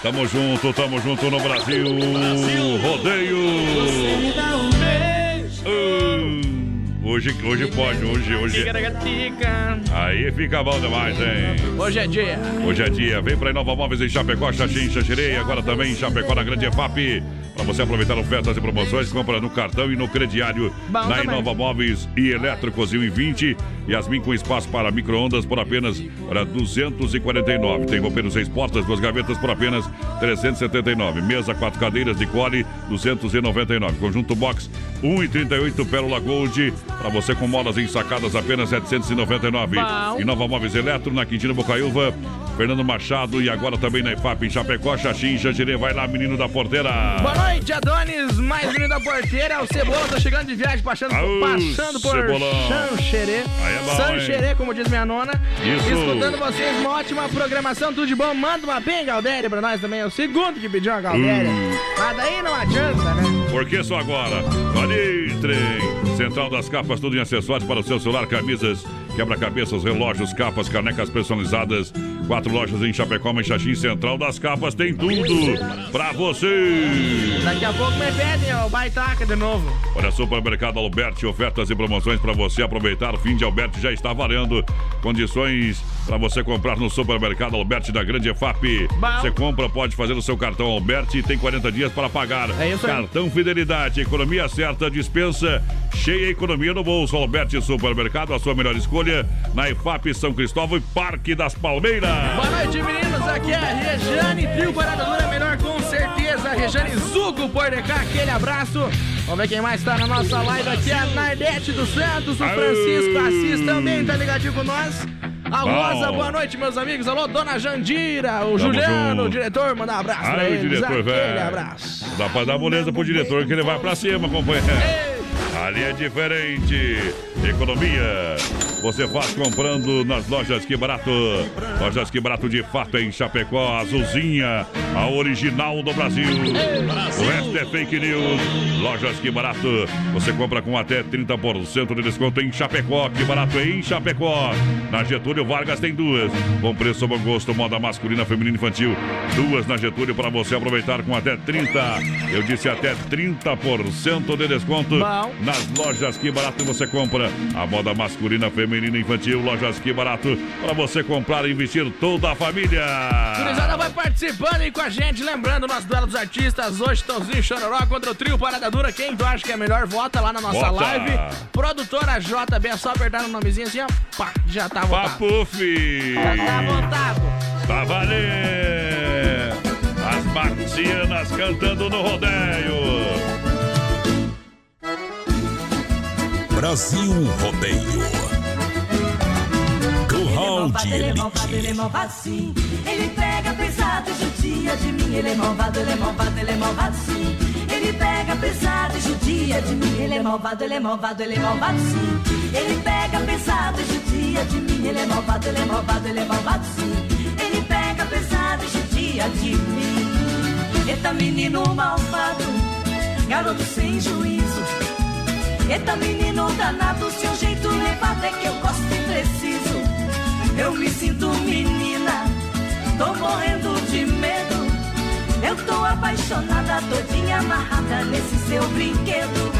Tamo junto, tamo junto no Brasil. Rodeio. Hum, Hoje, hoje pode, hoje, hoje. Aí fica bom demais, hein? Hoje é dia. Hoje é dia. Vem pra Inova Móveis em Chapecó, Xaxim, Xaxirei. Agora também em Chapecó, na Grande EFAP. Pra você aproveitar ofertas e promoções, compra no cartão e no crediário. Bom na. Inova Móveis e Elétricos em 20. Yasmin com espaço para micro-ondas por apenas para 249. Tem roupeiro seis portas, duas gavetas por apenas 379. Mesa, quatro cadeiras de cole, 299. Conjunto box, 1,38 Pérola Gold. Para você com molas ensacadas, apenas 799. Bom. Inova Móveis Eletro, na Quintino Bocaiúva. Fernando Machado e agora também na IFAP em Chapecó, Xaxim, Xangirê. Vai lá, menino da porteira. Boa noite, Adonis, mais menino da porteira. O Cebola tá chegando de viagem, passando, Aô, passando por. Xanxerê. Aí é bom, como diz minha nona. Isso. Escutando vocês, uma ótima programação, tudo de bom. Manda uma bem, Galdéria, pra nós também. É o segundo que pediu a Galdéria. Hum. Mas daí não adianta, né? Por que só agora? Ali, trem. Central das Capas, tudo em acessórios para o seu celular, camisas, quebra-cabeças, relógios, capas, canecas personalizadas. Quatro lojas em Chapecó, Xaxim, Central das Capas, tem tudo pra você. Daqui a pouco me pedem o baitaca de novo. Olha, Supermercado Alberti, ofertas e promoções para você aproveitar. Fim de Alberti já está valendo. Condições para você comprar no Supermercado Alberti da Grande EFAP. Bom. Você compra, pode fazer o seu cartão Alberti e tem 40 dias para pagar. É isso aí. Cartão Fidelidade, economia certa, dispensa, cheia economia no bolso. Alberti Supermercado, a sua melhor escolha na EFAP São Cristóvão e Parque das Palmeiras. Boa noite, meninos. Aqui é a Rejane, trio Parada Dura, melhor com certeza. Rejane Zugo por cá, aquele abraço. Vamos ver quem mais tá na nossa live aqui. A Nardete dos Santos, o. Francisco Assis também tá ligadinho com nós. A Bom. Rosa, boa noite, meus amigos. Alô, dona Jandira, o Tamo Juliano, junto. o diretor, mandar um abraço pra Aí, eles. diretor, velho. abraço. Dá pra dar moleza pro diretor que ele vai pra cima, companheiro. Ali é diferente. Economia. Você faz comprando nas lojas Que Barato. Lojas Que Barato de fato é em Chapecó. Azulzinha, a original do Brasil. O resto é fake news. Lojas Que Barato. Você compra com até 30% de desconto em Chapecó. Que Barato é em Chapecó. Na Getúlio Vargas tem duas. Bom preço, bom gosto, moda masculina, feminina e infantil. Duas na Getúlio para você aproveitar com até 30. Eu disse até 30% de desconto. Bom. Nas lojas Que Barato você compra a moda masculina, feminina e infantil. Lojas Que Barato para você comprar e investir toda a família. Gurizada vai participando aí com a gente, lembrando nosso duelo dos artistas hoje, Tãozinho Chororó contra o trio Parada Dura. Quem tu acha que é melhor, vota lá na nossa Vota. live. Produtora JB, é só apertar no nomezinho assim, ó, pá, já tá votado. Papuf! Já tá votado. Tá valendo! As marcianas cantando no rodeio. Brasil Rodeio. Curral de Ele é malvado, ele é malvado sim. Ele pega pesado e judia de mim. Ele é malvado, ele é malvado, ele é malvado sim. Ele pega pesado e judia de mim. Ele é malvado, ele é malvado, ele é malvado sim. Ele pega pesado e judia de mim. Ele é malvado, ele é malvado, ele é malvado sim. Ele pega pesado e judia de mim. Eita menino malvado, garoto sem juízo. Eita menino danado, seu jeito levado é que eu gosto e preciso. Eu me sinto menina, tô morrendo de medo. Eu tô apaixonada, todinha amarrada nesse seu brinquedo.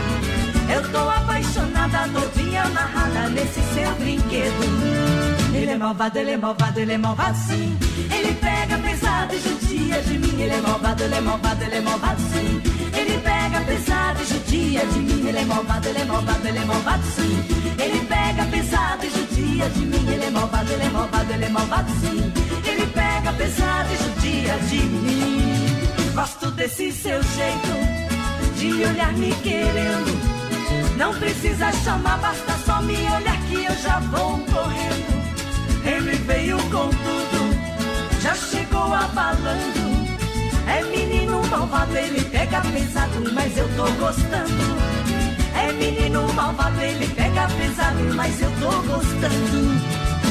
Eu tô apaixonada, todinha amarrada nesse seu brinquedo. Ele é malvado, ele é malvado, ele é malvado sim. Ele pega pesado e judia de mim. Ele é malvado, ele é malvado, ele é malvado sim. Ele pega pesado e judia de mim. Ele é malvado, ele é malvado, ele é malvado sim. Ele pega pesado e judia de mim. Ele é malvado, ele é malvado, ele é malvado sim. Ele pega pesado e judia de mim. Gosto desse seu jeito de olhar me querendo. Não precisa chamar, basta só me olhar que eu já vou correndo. Ele veio com tudo, já chegou abalando. É malvado, ele pega pesado, mas eu tô gostando. É menino malvado, ele pega pesado, mas eu tô gostando.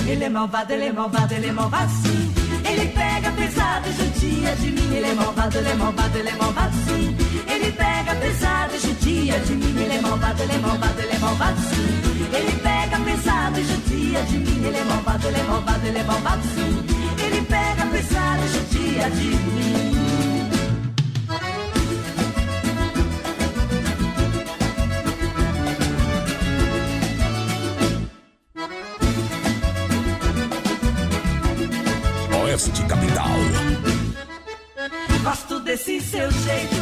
Ele é malvado, ele é malvado, ele é malvado sim. Ele pega pesado e judia de mim. Ele é malvado, ele é malvado, ele é malvado sim. Ele pega pesado e judia de mim. Ele é malvado, ele é malvado, ele é malvado sim. Ele pega pesado e judia de mim. Ele é malvado, ele é malvado, ele é malvado sim. Ele pega pesado e judia de mim. Oeste Capital. Gosto desse seu jeito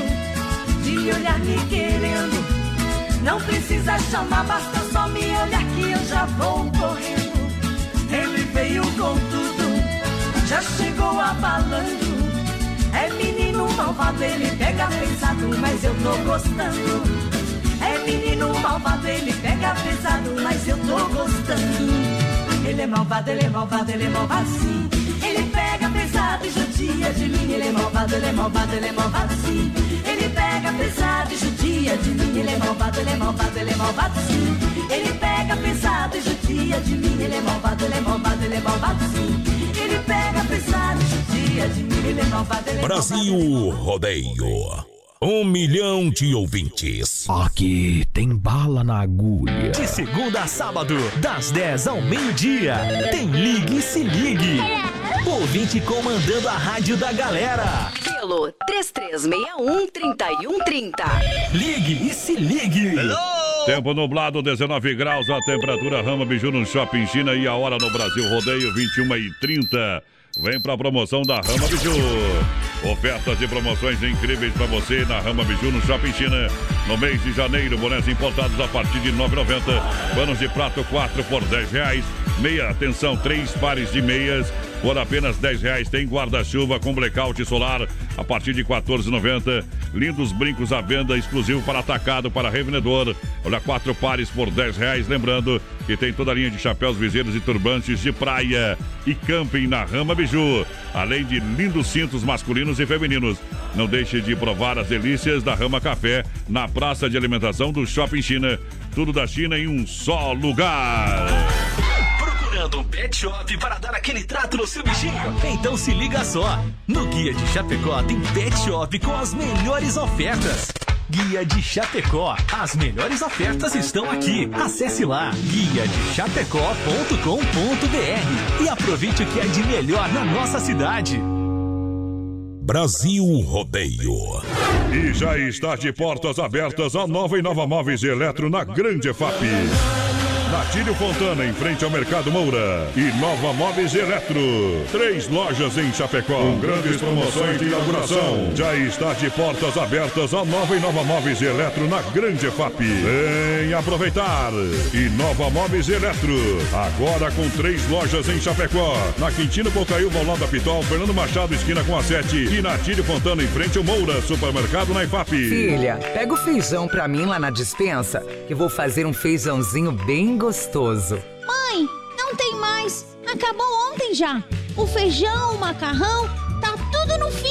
de olhar me querendo. Não precisa chamar, basta só me olhar que eu já vou correndo. Ele veio com tudo, já chegou abalando. É menino malvado, ele pega pesado, mas eu tô gostando. É menino malvado, ele pega pesado, mas eu tô gostando. Ele é malvado, ele é malvado, ele é malvado sim. Pesado e judia de mim. Ele é malvado, ele é malvado, ele é malvado sim. Ele pega pesado e judia de mim. Ele é malvado, ele é malvado, ele é malvado sim. Ele pega pesado e judia de mim. Ele é malvado, ele é malvado, ele é malvado sim. Ele pega pesado e judia de mim. Ele é malvado, ele é Brasil Rodeio. Um milhão de ouvintes. Aqui tem bala na agulha. De segunda a sábado, das 10 ao meio-dia, tem Ligue e Se Ligue. Ouvinte comandando a rádio da galera. Pelo 3361-3130. Ligue e Se Ligue. Tempo nublado, 19 graus, a temperatura Rama Biju no Shopping China e a hora no Brasil Rodeio, 21 e 30. Vem pra promoção da Rama Biju. Ofertas e promoções incríveis para você na Rama Biju no Shopping China. No mês de janeiro, bonés importados a partir de R$ 9,90. Panos de prato 4 por 10 reais. Meia, atenção, três pares de meias por apenas 10 reais. Tem guarda-chuva com blackout solar a partir de 14,90. Lindos brincos à venda, exclusivo para atacado, para revendedor. Olha, quatro pares por 10 reais. Lembrando que tem toda a linha de chapéus, viseiros e turbantes de praia e camping na Rama Biju. Além de lindos cintos masculinos e femininos. Não deixe de provar as delícias da Rama Café na praça de alimentação do Shopping China. Tudo da China em um só lugar. Procurando um pet shop para dar aquele trato no seu bichinho? Então se liga só. No Guia de Chapecó tem pet shop com as melhores ofertas. Guia de Chapecó. As melhores ofertas estão aqui. Acesse lá guiadechapecó.com.br e aproveite o que é de melhor na nossa cidade. Brasil Rodeio. E já está de portas abertas a nova e nova Móveis e Eletro na Grande EFAP. Natílio Fontana, em frente ao Mercado Moura. E Nova Móveis Eletro. Três lojas em Chapecó. Com grandes promoções de inauguração. Já está de portas abertas a nova e nova Móveis Eletro na Grande EFAP. Vem aproveitar. E Nova Móveis Eletro. Agora com três lojas em Chapecó. Na Quintino Bocaiúva, ao lado da Pitol, Fernando Machado, esquina com a 7. E Natílio Fontana, em frente ao Moura. Supermercado na EFAP. Filha, pega o feijão pra mim lá na dispensa, que vou fazer um feijãozinho bem gostoso. Mãe, não tem mais. Acabou ontem já. O feijão, o macarrão, tá tudo no fim.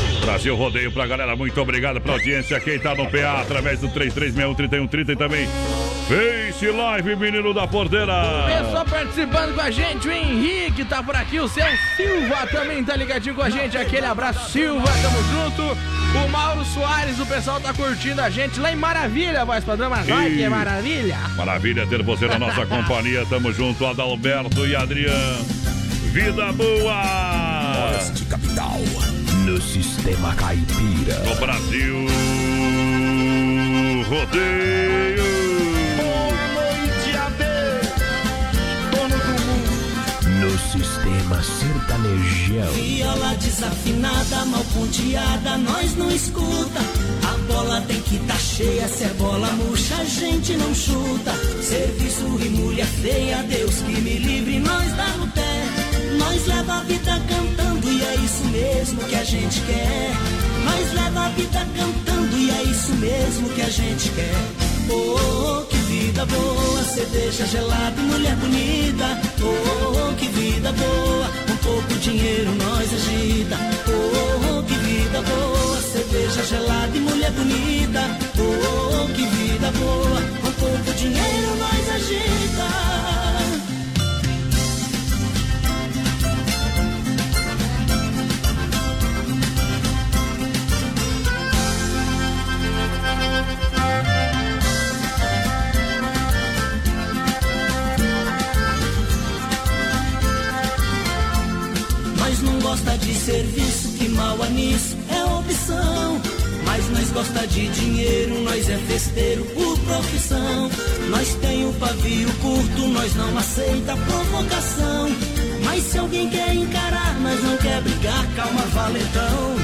Brasil Rodeio pra galera, muito obrigado pela audiência. Quem tá no PA através do 3361-3130 e também Face Live, menino da porteira. Pessoal participando com a gente, o Henrique tá por aqui, o seu Silva também tá ligadinho com a gente. Aquele abraço, Silva, tamo junto. O Mauro Soares, o pessoal tá curtindo a gente lá em Maravilha, voz padrão, mas vai que é maravilha. Maravilha ter você na nossa companhia. Tamo junto, Adalberto e Adriano. Vida boa! Oeste Capital, no Sistema Caipira. No Brasil Rodeio. Boa noite, AD, dono do mundo. No Sistema Sertanejão. Viola desafinada, mal ponteada, nós não escuta. A bola tem que tá cheia, se é bola murcha, a gente não chuta. Serviço e mulher feia, Deus que me livre, nós dá no pé. Nós leva a vida cantando e é isso mesmo que a gente quer. Nós leva a vida cantando e é isso mesmo que a gente quer. Oh, que vida boa, cerveja gelada e mulher bonita. Oh, que vida boa, um pouco dinheiro nós agita. Oh, que vida boa, cerveja gelada e mulher bonita. Oh, que vida boa, um pouco dinheiro nós agita. Nisso, é opção. Mas nós gosta de dinheiro, nós é festeiro por profissão. Nós tem o pavio curto, nós não aceita provocação. Mas se alguém quer encarar, nós não quer brigar, calma, valentão.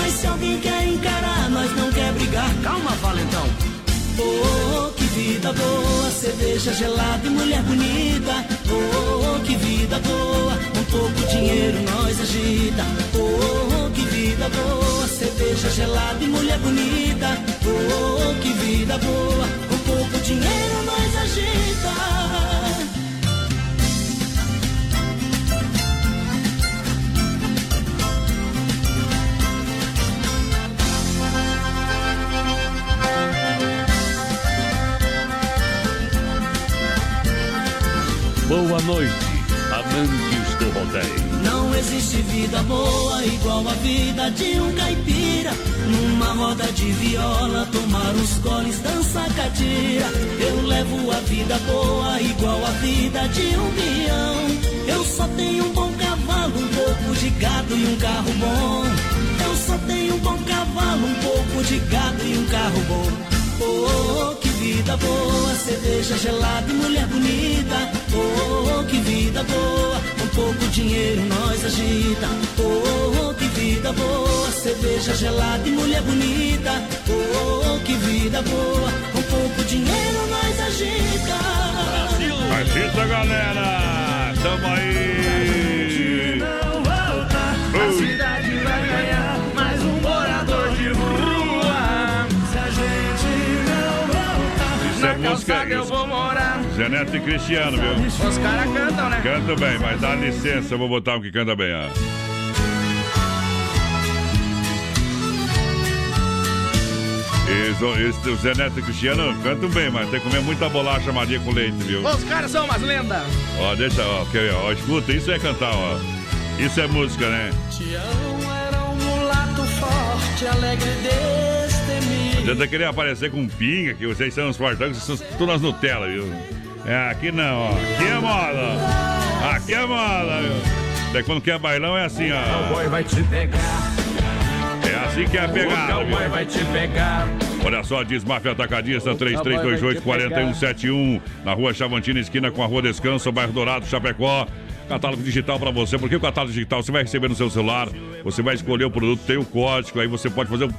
Mas se alguém quer encarar, nós não quer brigar, calma, valentão. Oh, que vida boa, cerveja gelada e mulher bonita. Oh, que vida boa, um pouco dinheiro nós agita. Oh, que vida boa, cerveja gelada e mulher bonita. Oh, que vida boa, um pouco dinheiro nós agita. Boa noite, amantes do rodeio. Não existe vida boa igual a vida de um caipira. Numa roda de viola, tomar os goles, dança catira. Eu levo a vida boa igual a vida de um peão. Eu só tenho um bom cavalo, um pouco de gado e um carro bom. Eu só tenho um bom cavalo, um pouco de gado e um carro bom. Oh, que vida boa, cerveja gelada e mulher bonita. Oh, que vida boa, um pouco dinheiro nós agita. Oh, que vida boa, cerveja gelada e mulher bonita. Oh, que vida boa, um pouco dinheiro nós agita. Agita, galera! Tamo aí! Isso é na música, calçada eu vou morar. Zé Neto e Cristiano, viu? Os caras cantam, né? Canta bem, mas dá licença, eu vou botar um que canta bem, ó. Isso, isso, o Zé Neto e Cristiano cantam bem, mas tem que comer muita bolacha Maria com leite, viu? Os caras são umas lendas. Ó, deixa, ó, ver, ó, escuta, isso é cantar, ó. Isso é música, né? Tião era um mulato forte, alegre e tá querendo aparecer com pinga, que vocês são os fortões, vocês são todas Nutella, viu? É, aqui não, ó. Aqui é moda. Aqui é moda, viu? Daí quando quer bailão é assim, ó. Cowboy vai te pegar. É assim que é a pegada, O viu? vai te pegar. Olha só, diz Máfia Atacadista 3328-4171 na rua Chavantina, esquina com a rua Descanso, bairro Dourado, Chapecó. Catálogo digital para você, porque o catálogo digital você vai receber no seu celular, você vai escolher o produto, tem o código, aí você pode fazer o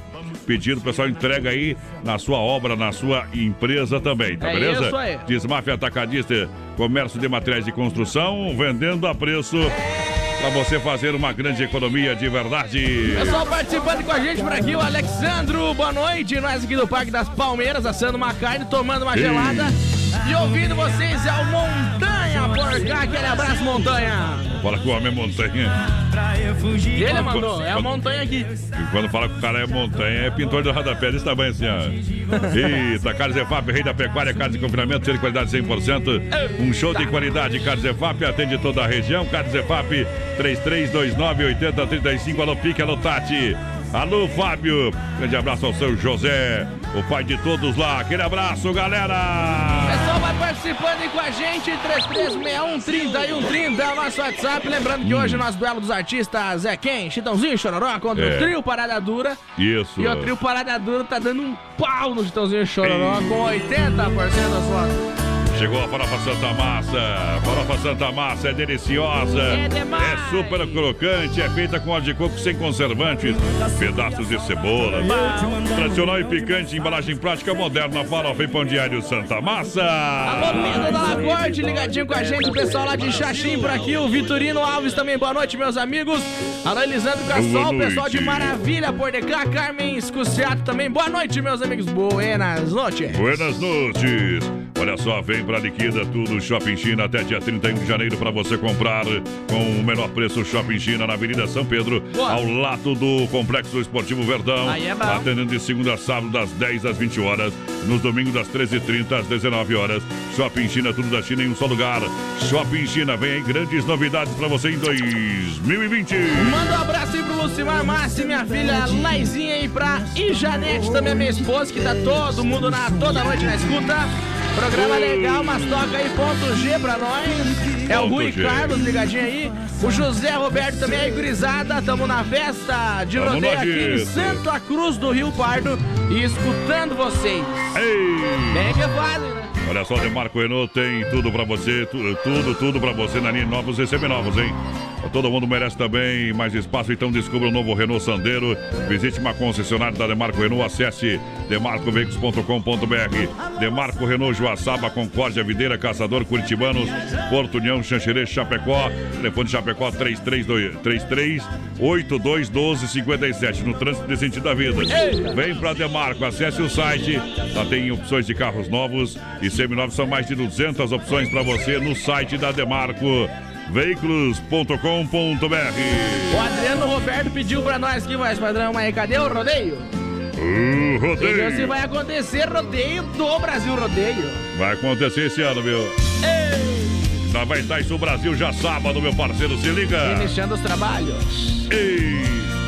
pedindo, o pessoal entrega aí na sua obra, na sua empresa também, tá É beleza? isso aí. Desmafia Atacadista, comércio de materiais de construção, vendendo a preço para você fazer uma grande economia de verdade. Pessoal participando com a gente por aqui, o Alexandro, boa noite. Nós aqui do Parque das Palmeiras, assando uma carne, tomando uma Ei. gelada. E ouvindo vocês é o Montanha por cá. Aquele abraço, Montanha. Fala que o homem é montanha. Ele mandou, é a montanha aqui. E quando fala que o cara é montanha, é pintor do rodapé desse tamanho assim, ó. Eita, Carlos Efap, rei da pecuária, carne de confinamento, de qualidade 100%. Um show de qualidade. Carlos Efap atende toda a região. Carlos Efap, 3329-8035. Alô, Pique, alô, Tati. Alô, Fábio. Grande abraço ao seu José, o pai de todos lá. Aquele abraço, galera. Participando com a gente, 3361-30 é o nosso WhatsApp. Lembrando que hoje o nosso duelo dos artistas é quem? Chitãozinho Chororó contra É. o Trio Parada Dura. Isso. E o Trio Parada Dura tá dando um pau no Chitãozinho Chororó com 80% das votos. Chegou a farofa Santa Massa. Farofa Santa Massa é deliciosa. É demais. É super crocante. É feita com óleo de coco sem conservantes. Pedaços de cebola. Tradicional e picante. Embalagem prática moderna. Farofa e pão diário Santa Massa. Alô, Lindo da Lacorte, ligadinho com a gente, o pessoal lá de Xaxim por aqui, o Vitorino Alves também, boa noite, meus amigos. Alô, Elisandro Cassol, o pessoal de. Maravilha, por cá, Carmen Escuciato também, boa noite, meus amigos, buenas noites. Buenas noites. Olha só, vem pra liquida tudo Shopping China até dia 31 de janeiro para você comprar com o menor preço Shopping China na Avenida São Pedro, Boa. ao lado do Complexo Esportivo Verdão. Aí é bom. Atendendo de segunda a sábado das 10 às 20 horas, nos domingos das 13h30 às 19 horas. Shopping China, tudo da China em um só lugar. Shopping China, vem aí grandes novidades para você em 2020. Manda um abraço aí pro Lucimar Massi, minha filha Laizinha aí pra Ijanete, também minha esposa, que tá todo mundo na, toda noite na escuta. Programa legal, mas toca aí ponto G pra nós. É o Rui G. Carlos ligadinho aí. O José Roberto também aí, gurizada. Tamo na festa de Tamo rodeio aqui em. Santa Cruz do Rio Pardo e escutando vocês. Bem que vale, né? Olha só, Demarco Renault tem tudo pra você, tu- tudo, tudo pra você na linha novos e seminovos, hein? Todo mundo merece também mais espaço, então descubra o novo Renault Sandero. Visite uma concessionária da Demarco Renault, acesse demarcoveículos.com.br. Demarco Renault, Joaçaba, Concórdia, Videira, Caçador, Curitibanos, Porto União, Xanxerê, Chapecó. Telefone Chapecó 332 33821257 no trânsito de sentido da vida. Vem pra Demarco, acesse o site. Lá tem opções de carros novos e seminovos. São mais de 200 opções para você no site da Demarco. Veículos.com.br O Adriano Roberto pediu pra nós aqui, mais padrão, mas cadê o rodeio? Uh, Entendeu? Se rodeio. vai acontecer rodeio do Brasil Rodeio. Vai acontecer esse ano, meu. Nós vai estar isso o Brasil já sábado, meu parceiro. Se liga. Iniciando os trabalhos. Ei,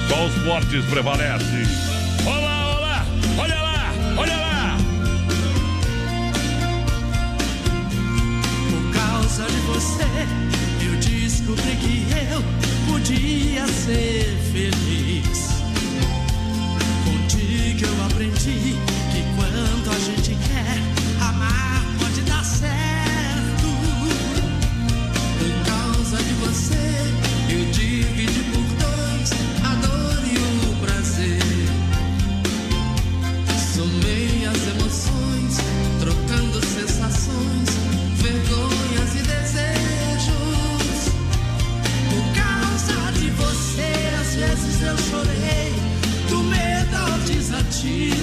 só os fortes prevalecem. Olá, olá, olha lá, olha lá. Por causa de você, descobri que eu podia ser feliz. Contigo eu aprendi que quando a gente quer amar, pode dar certo. see.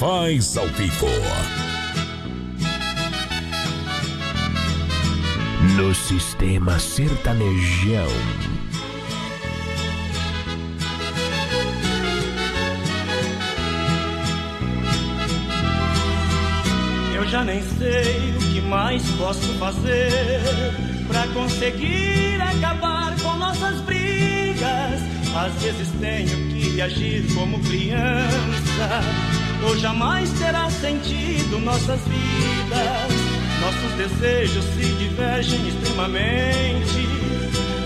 Faz ao vivo. No sistema sertanejão. Nossas vidas. Nossos desejos se divergem extremamente,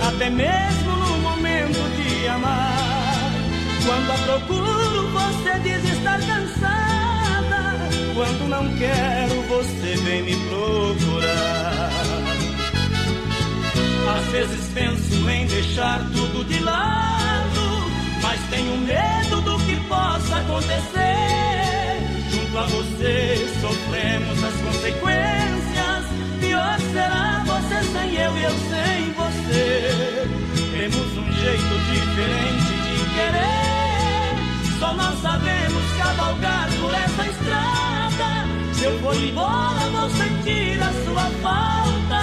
até mesmo no momento de amar. Quando a procuro, você diz estar cansada. Quando não quero, você vem me procurar. Às vezes penso em deixar tudo de lado, mas tenho medo do que possa acontecer. Junto a você sofremos as consequências. Pior será você sem eu e eu sem você. Temos um jeito diferente de querer. Só nós sabemos cavalgar por essa estrada. Se eu for embora, vou sentir a sua falta.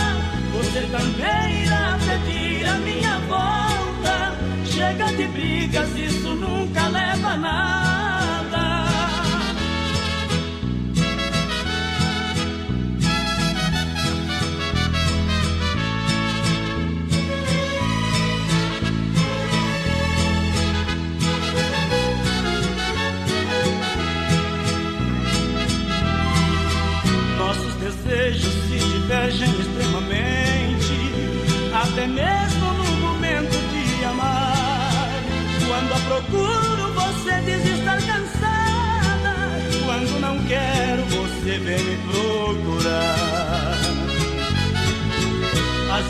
Você também irá pedir a minha volta. Chega de brigas, isso nunca leva a nada.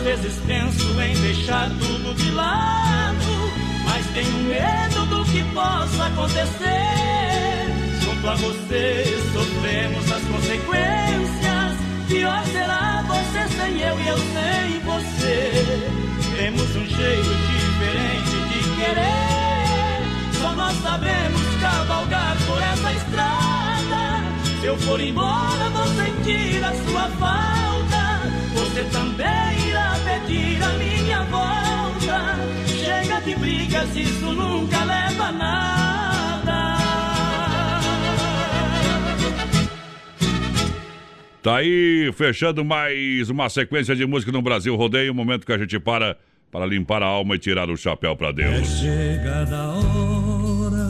Vezes penso em deixar tudo de lado, mas tenho medo do que possa acontecer. Junto a você sofremos as consequências. Pior será você sem eu e eu sem você. Temos um jeito diferente de querer. Só nós sabemos cavalgar por essa estrada. Se eu for embora, vou sentir a sua falta. Você também irá pedir a minha volta. Chega de brigas, isso nunca leva a nada. Tá aí, fechando mais uma sequência de música no Brasil Rodeio, o momento que a gente para para limpar a alma e tirar o chapéu para Deus. Chegada a hora.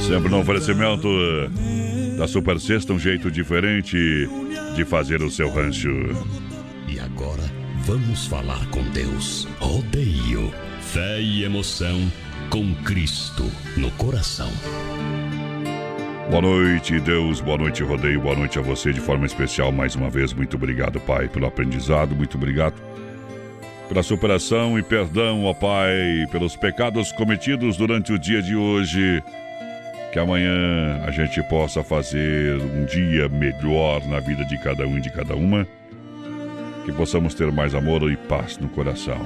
Sempre no oferecimento da Super Sexta, um jeito diferente de fazer o seu rancho. E agora vamos falar com Deus. Rodeio, fé e emoção com Cristo no coração. Boa noite, Deus. Boa noite, Rodeio. Boa noite a você de forma especial mais uma vez. Muito obrigado, Pai, pelo aprendizado. Muito obrigado pela superação e perdão, ó Pai, pelos pecados cometidos durante o dia de hoje. Que amanhã a gente possa fazer um dia melhor na vida de cada um e de cada uma. que possamos ter mais amor e paz no coração.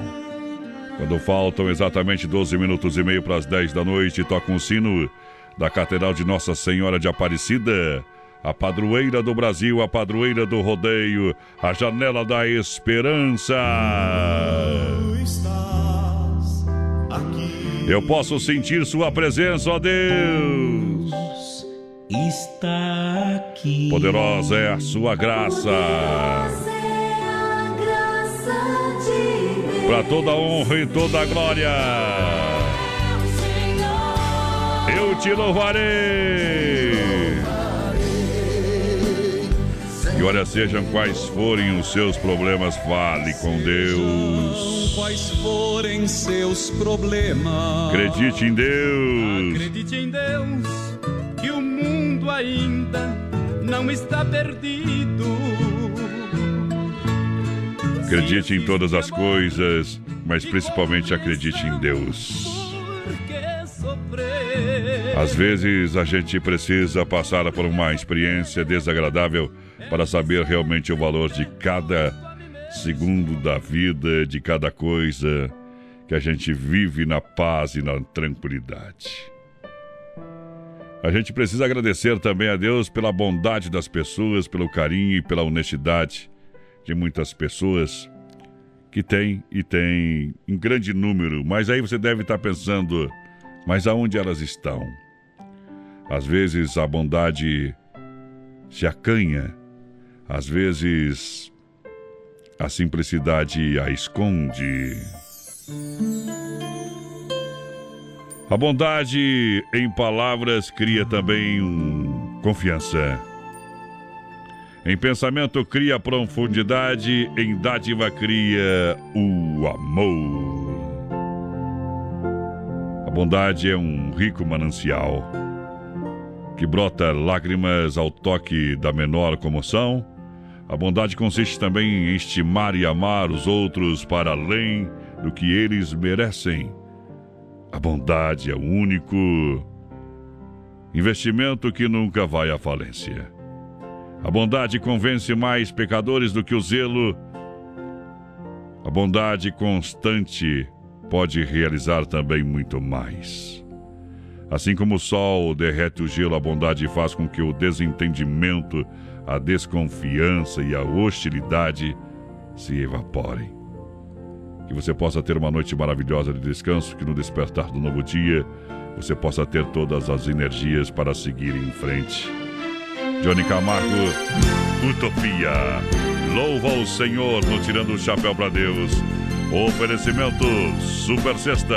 Quando faltam exatamente 12 minutos e meio para as 10 da noite, toca um sino da Catedral de Nossa Senhora de Aparecida, a padroeira do Brasil, a padroeira do rodeio, a janela da esperança. Eu posso sentir sua presença, ó Deus. Está aqui. Poderosa é a sua graça. Para toda honra e toda glória. Eu te louvarei. E olha, sejam quais forem os seus problemas, fale com Deus. Quais forem seus problemas. Acredite em Deus. Acredite em Deus que o mundo ainda não está perdido. Acredite em todas as coisas, mas principalmente acredite em Deus. Às vezes a gente precisa passar por uma experiência desagradável para saber realmente o valor de cada segundo da vida, de cada coisa que a gente vive na paz e na tranquilidade. A gente precisa agradecer também a Deus pela bondade das pessoas, pelo carinho e pela honestidade de muitas pessoas que tem e tem em grande número, mas aí você deve estar pensando, mas aonde elas estão? Às vezes a bondade se acanha, às vezes a simplicidade a esconde. A bondade em palavras cria também confiança. Em pensamento cria profundidade, em dádiva cria o amor. A bondade é um rico manancial que brota lágrimas ao toque da menor comoção. A bondade consiste também em estimar e amar os outros para além do que eles merecem. A bondade é o único investimento que nunca vai à falência. A bondade convence mais pecadores do que o zelo. A bondade constante pode realizar também muito mais. Assim como o sol derrete o gelo, a bondade faz com que o desentendimento, a desconfiança e a hostilidade se evaporem. Que você possa ter uma noite maravilhosa de descanso, que no despertar do novo dia você possa ter todas as energias para seguir em frente. Johnny Camargo, Utopia. Louva o Senhor no Tirando o Chapéu para Deus. Oferecimento Super Sexta.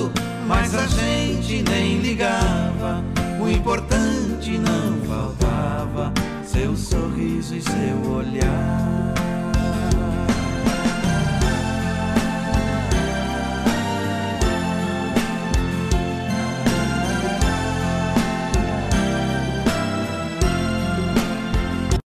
mas a gente nem ligava. O importante não faltava: seu sorriso e seu olhar.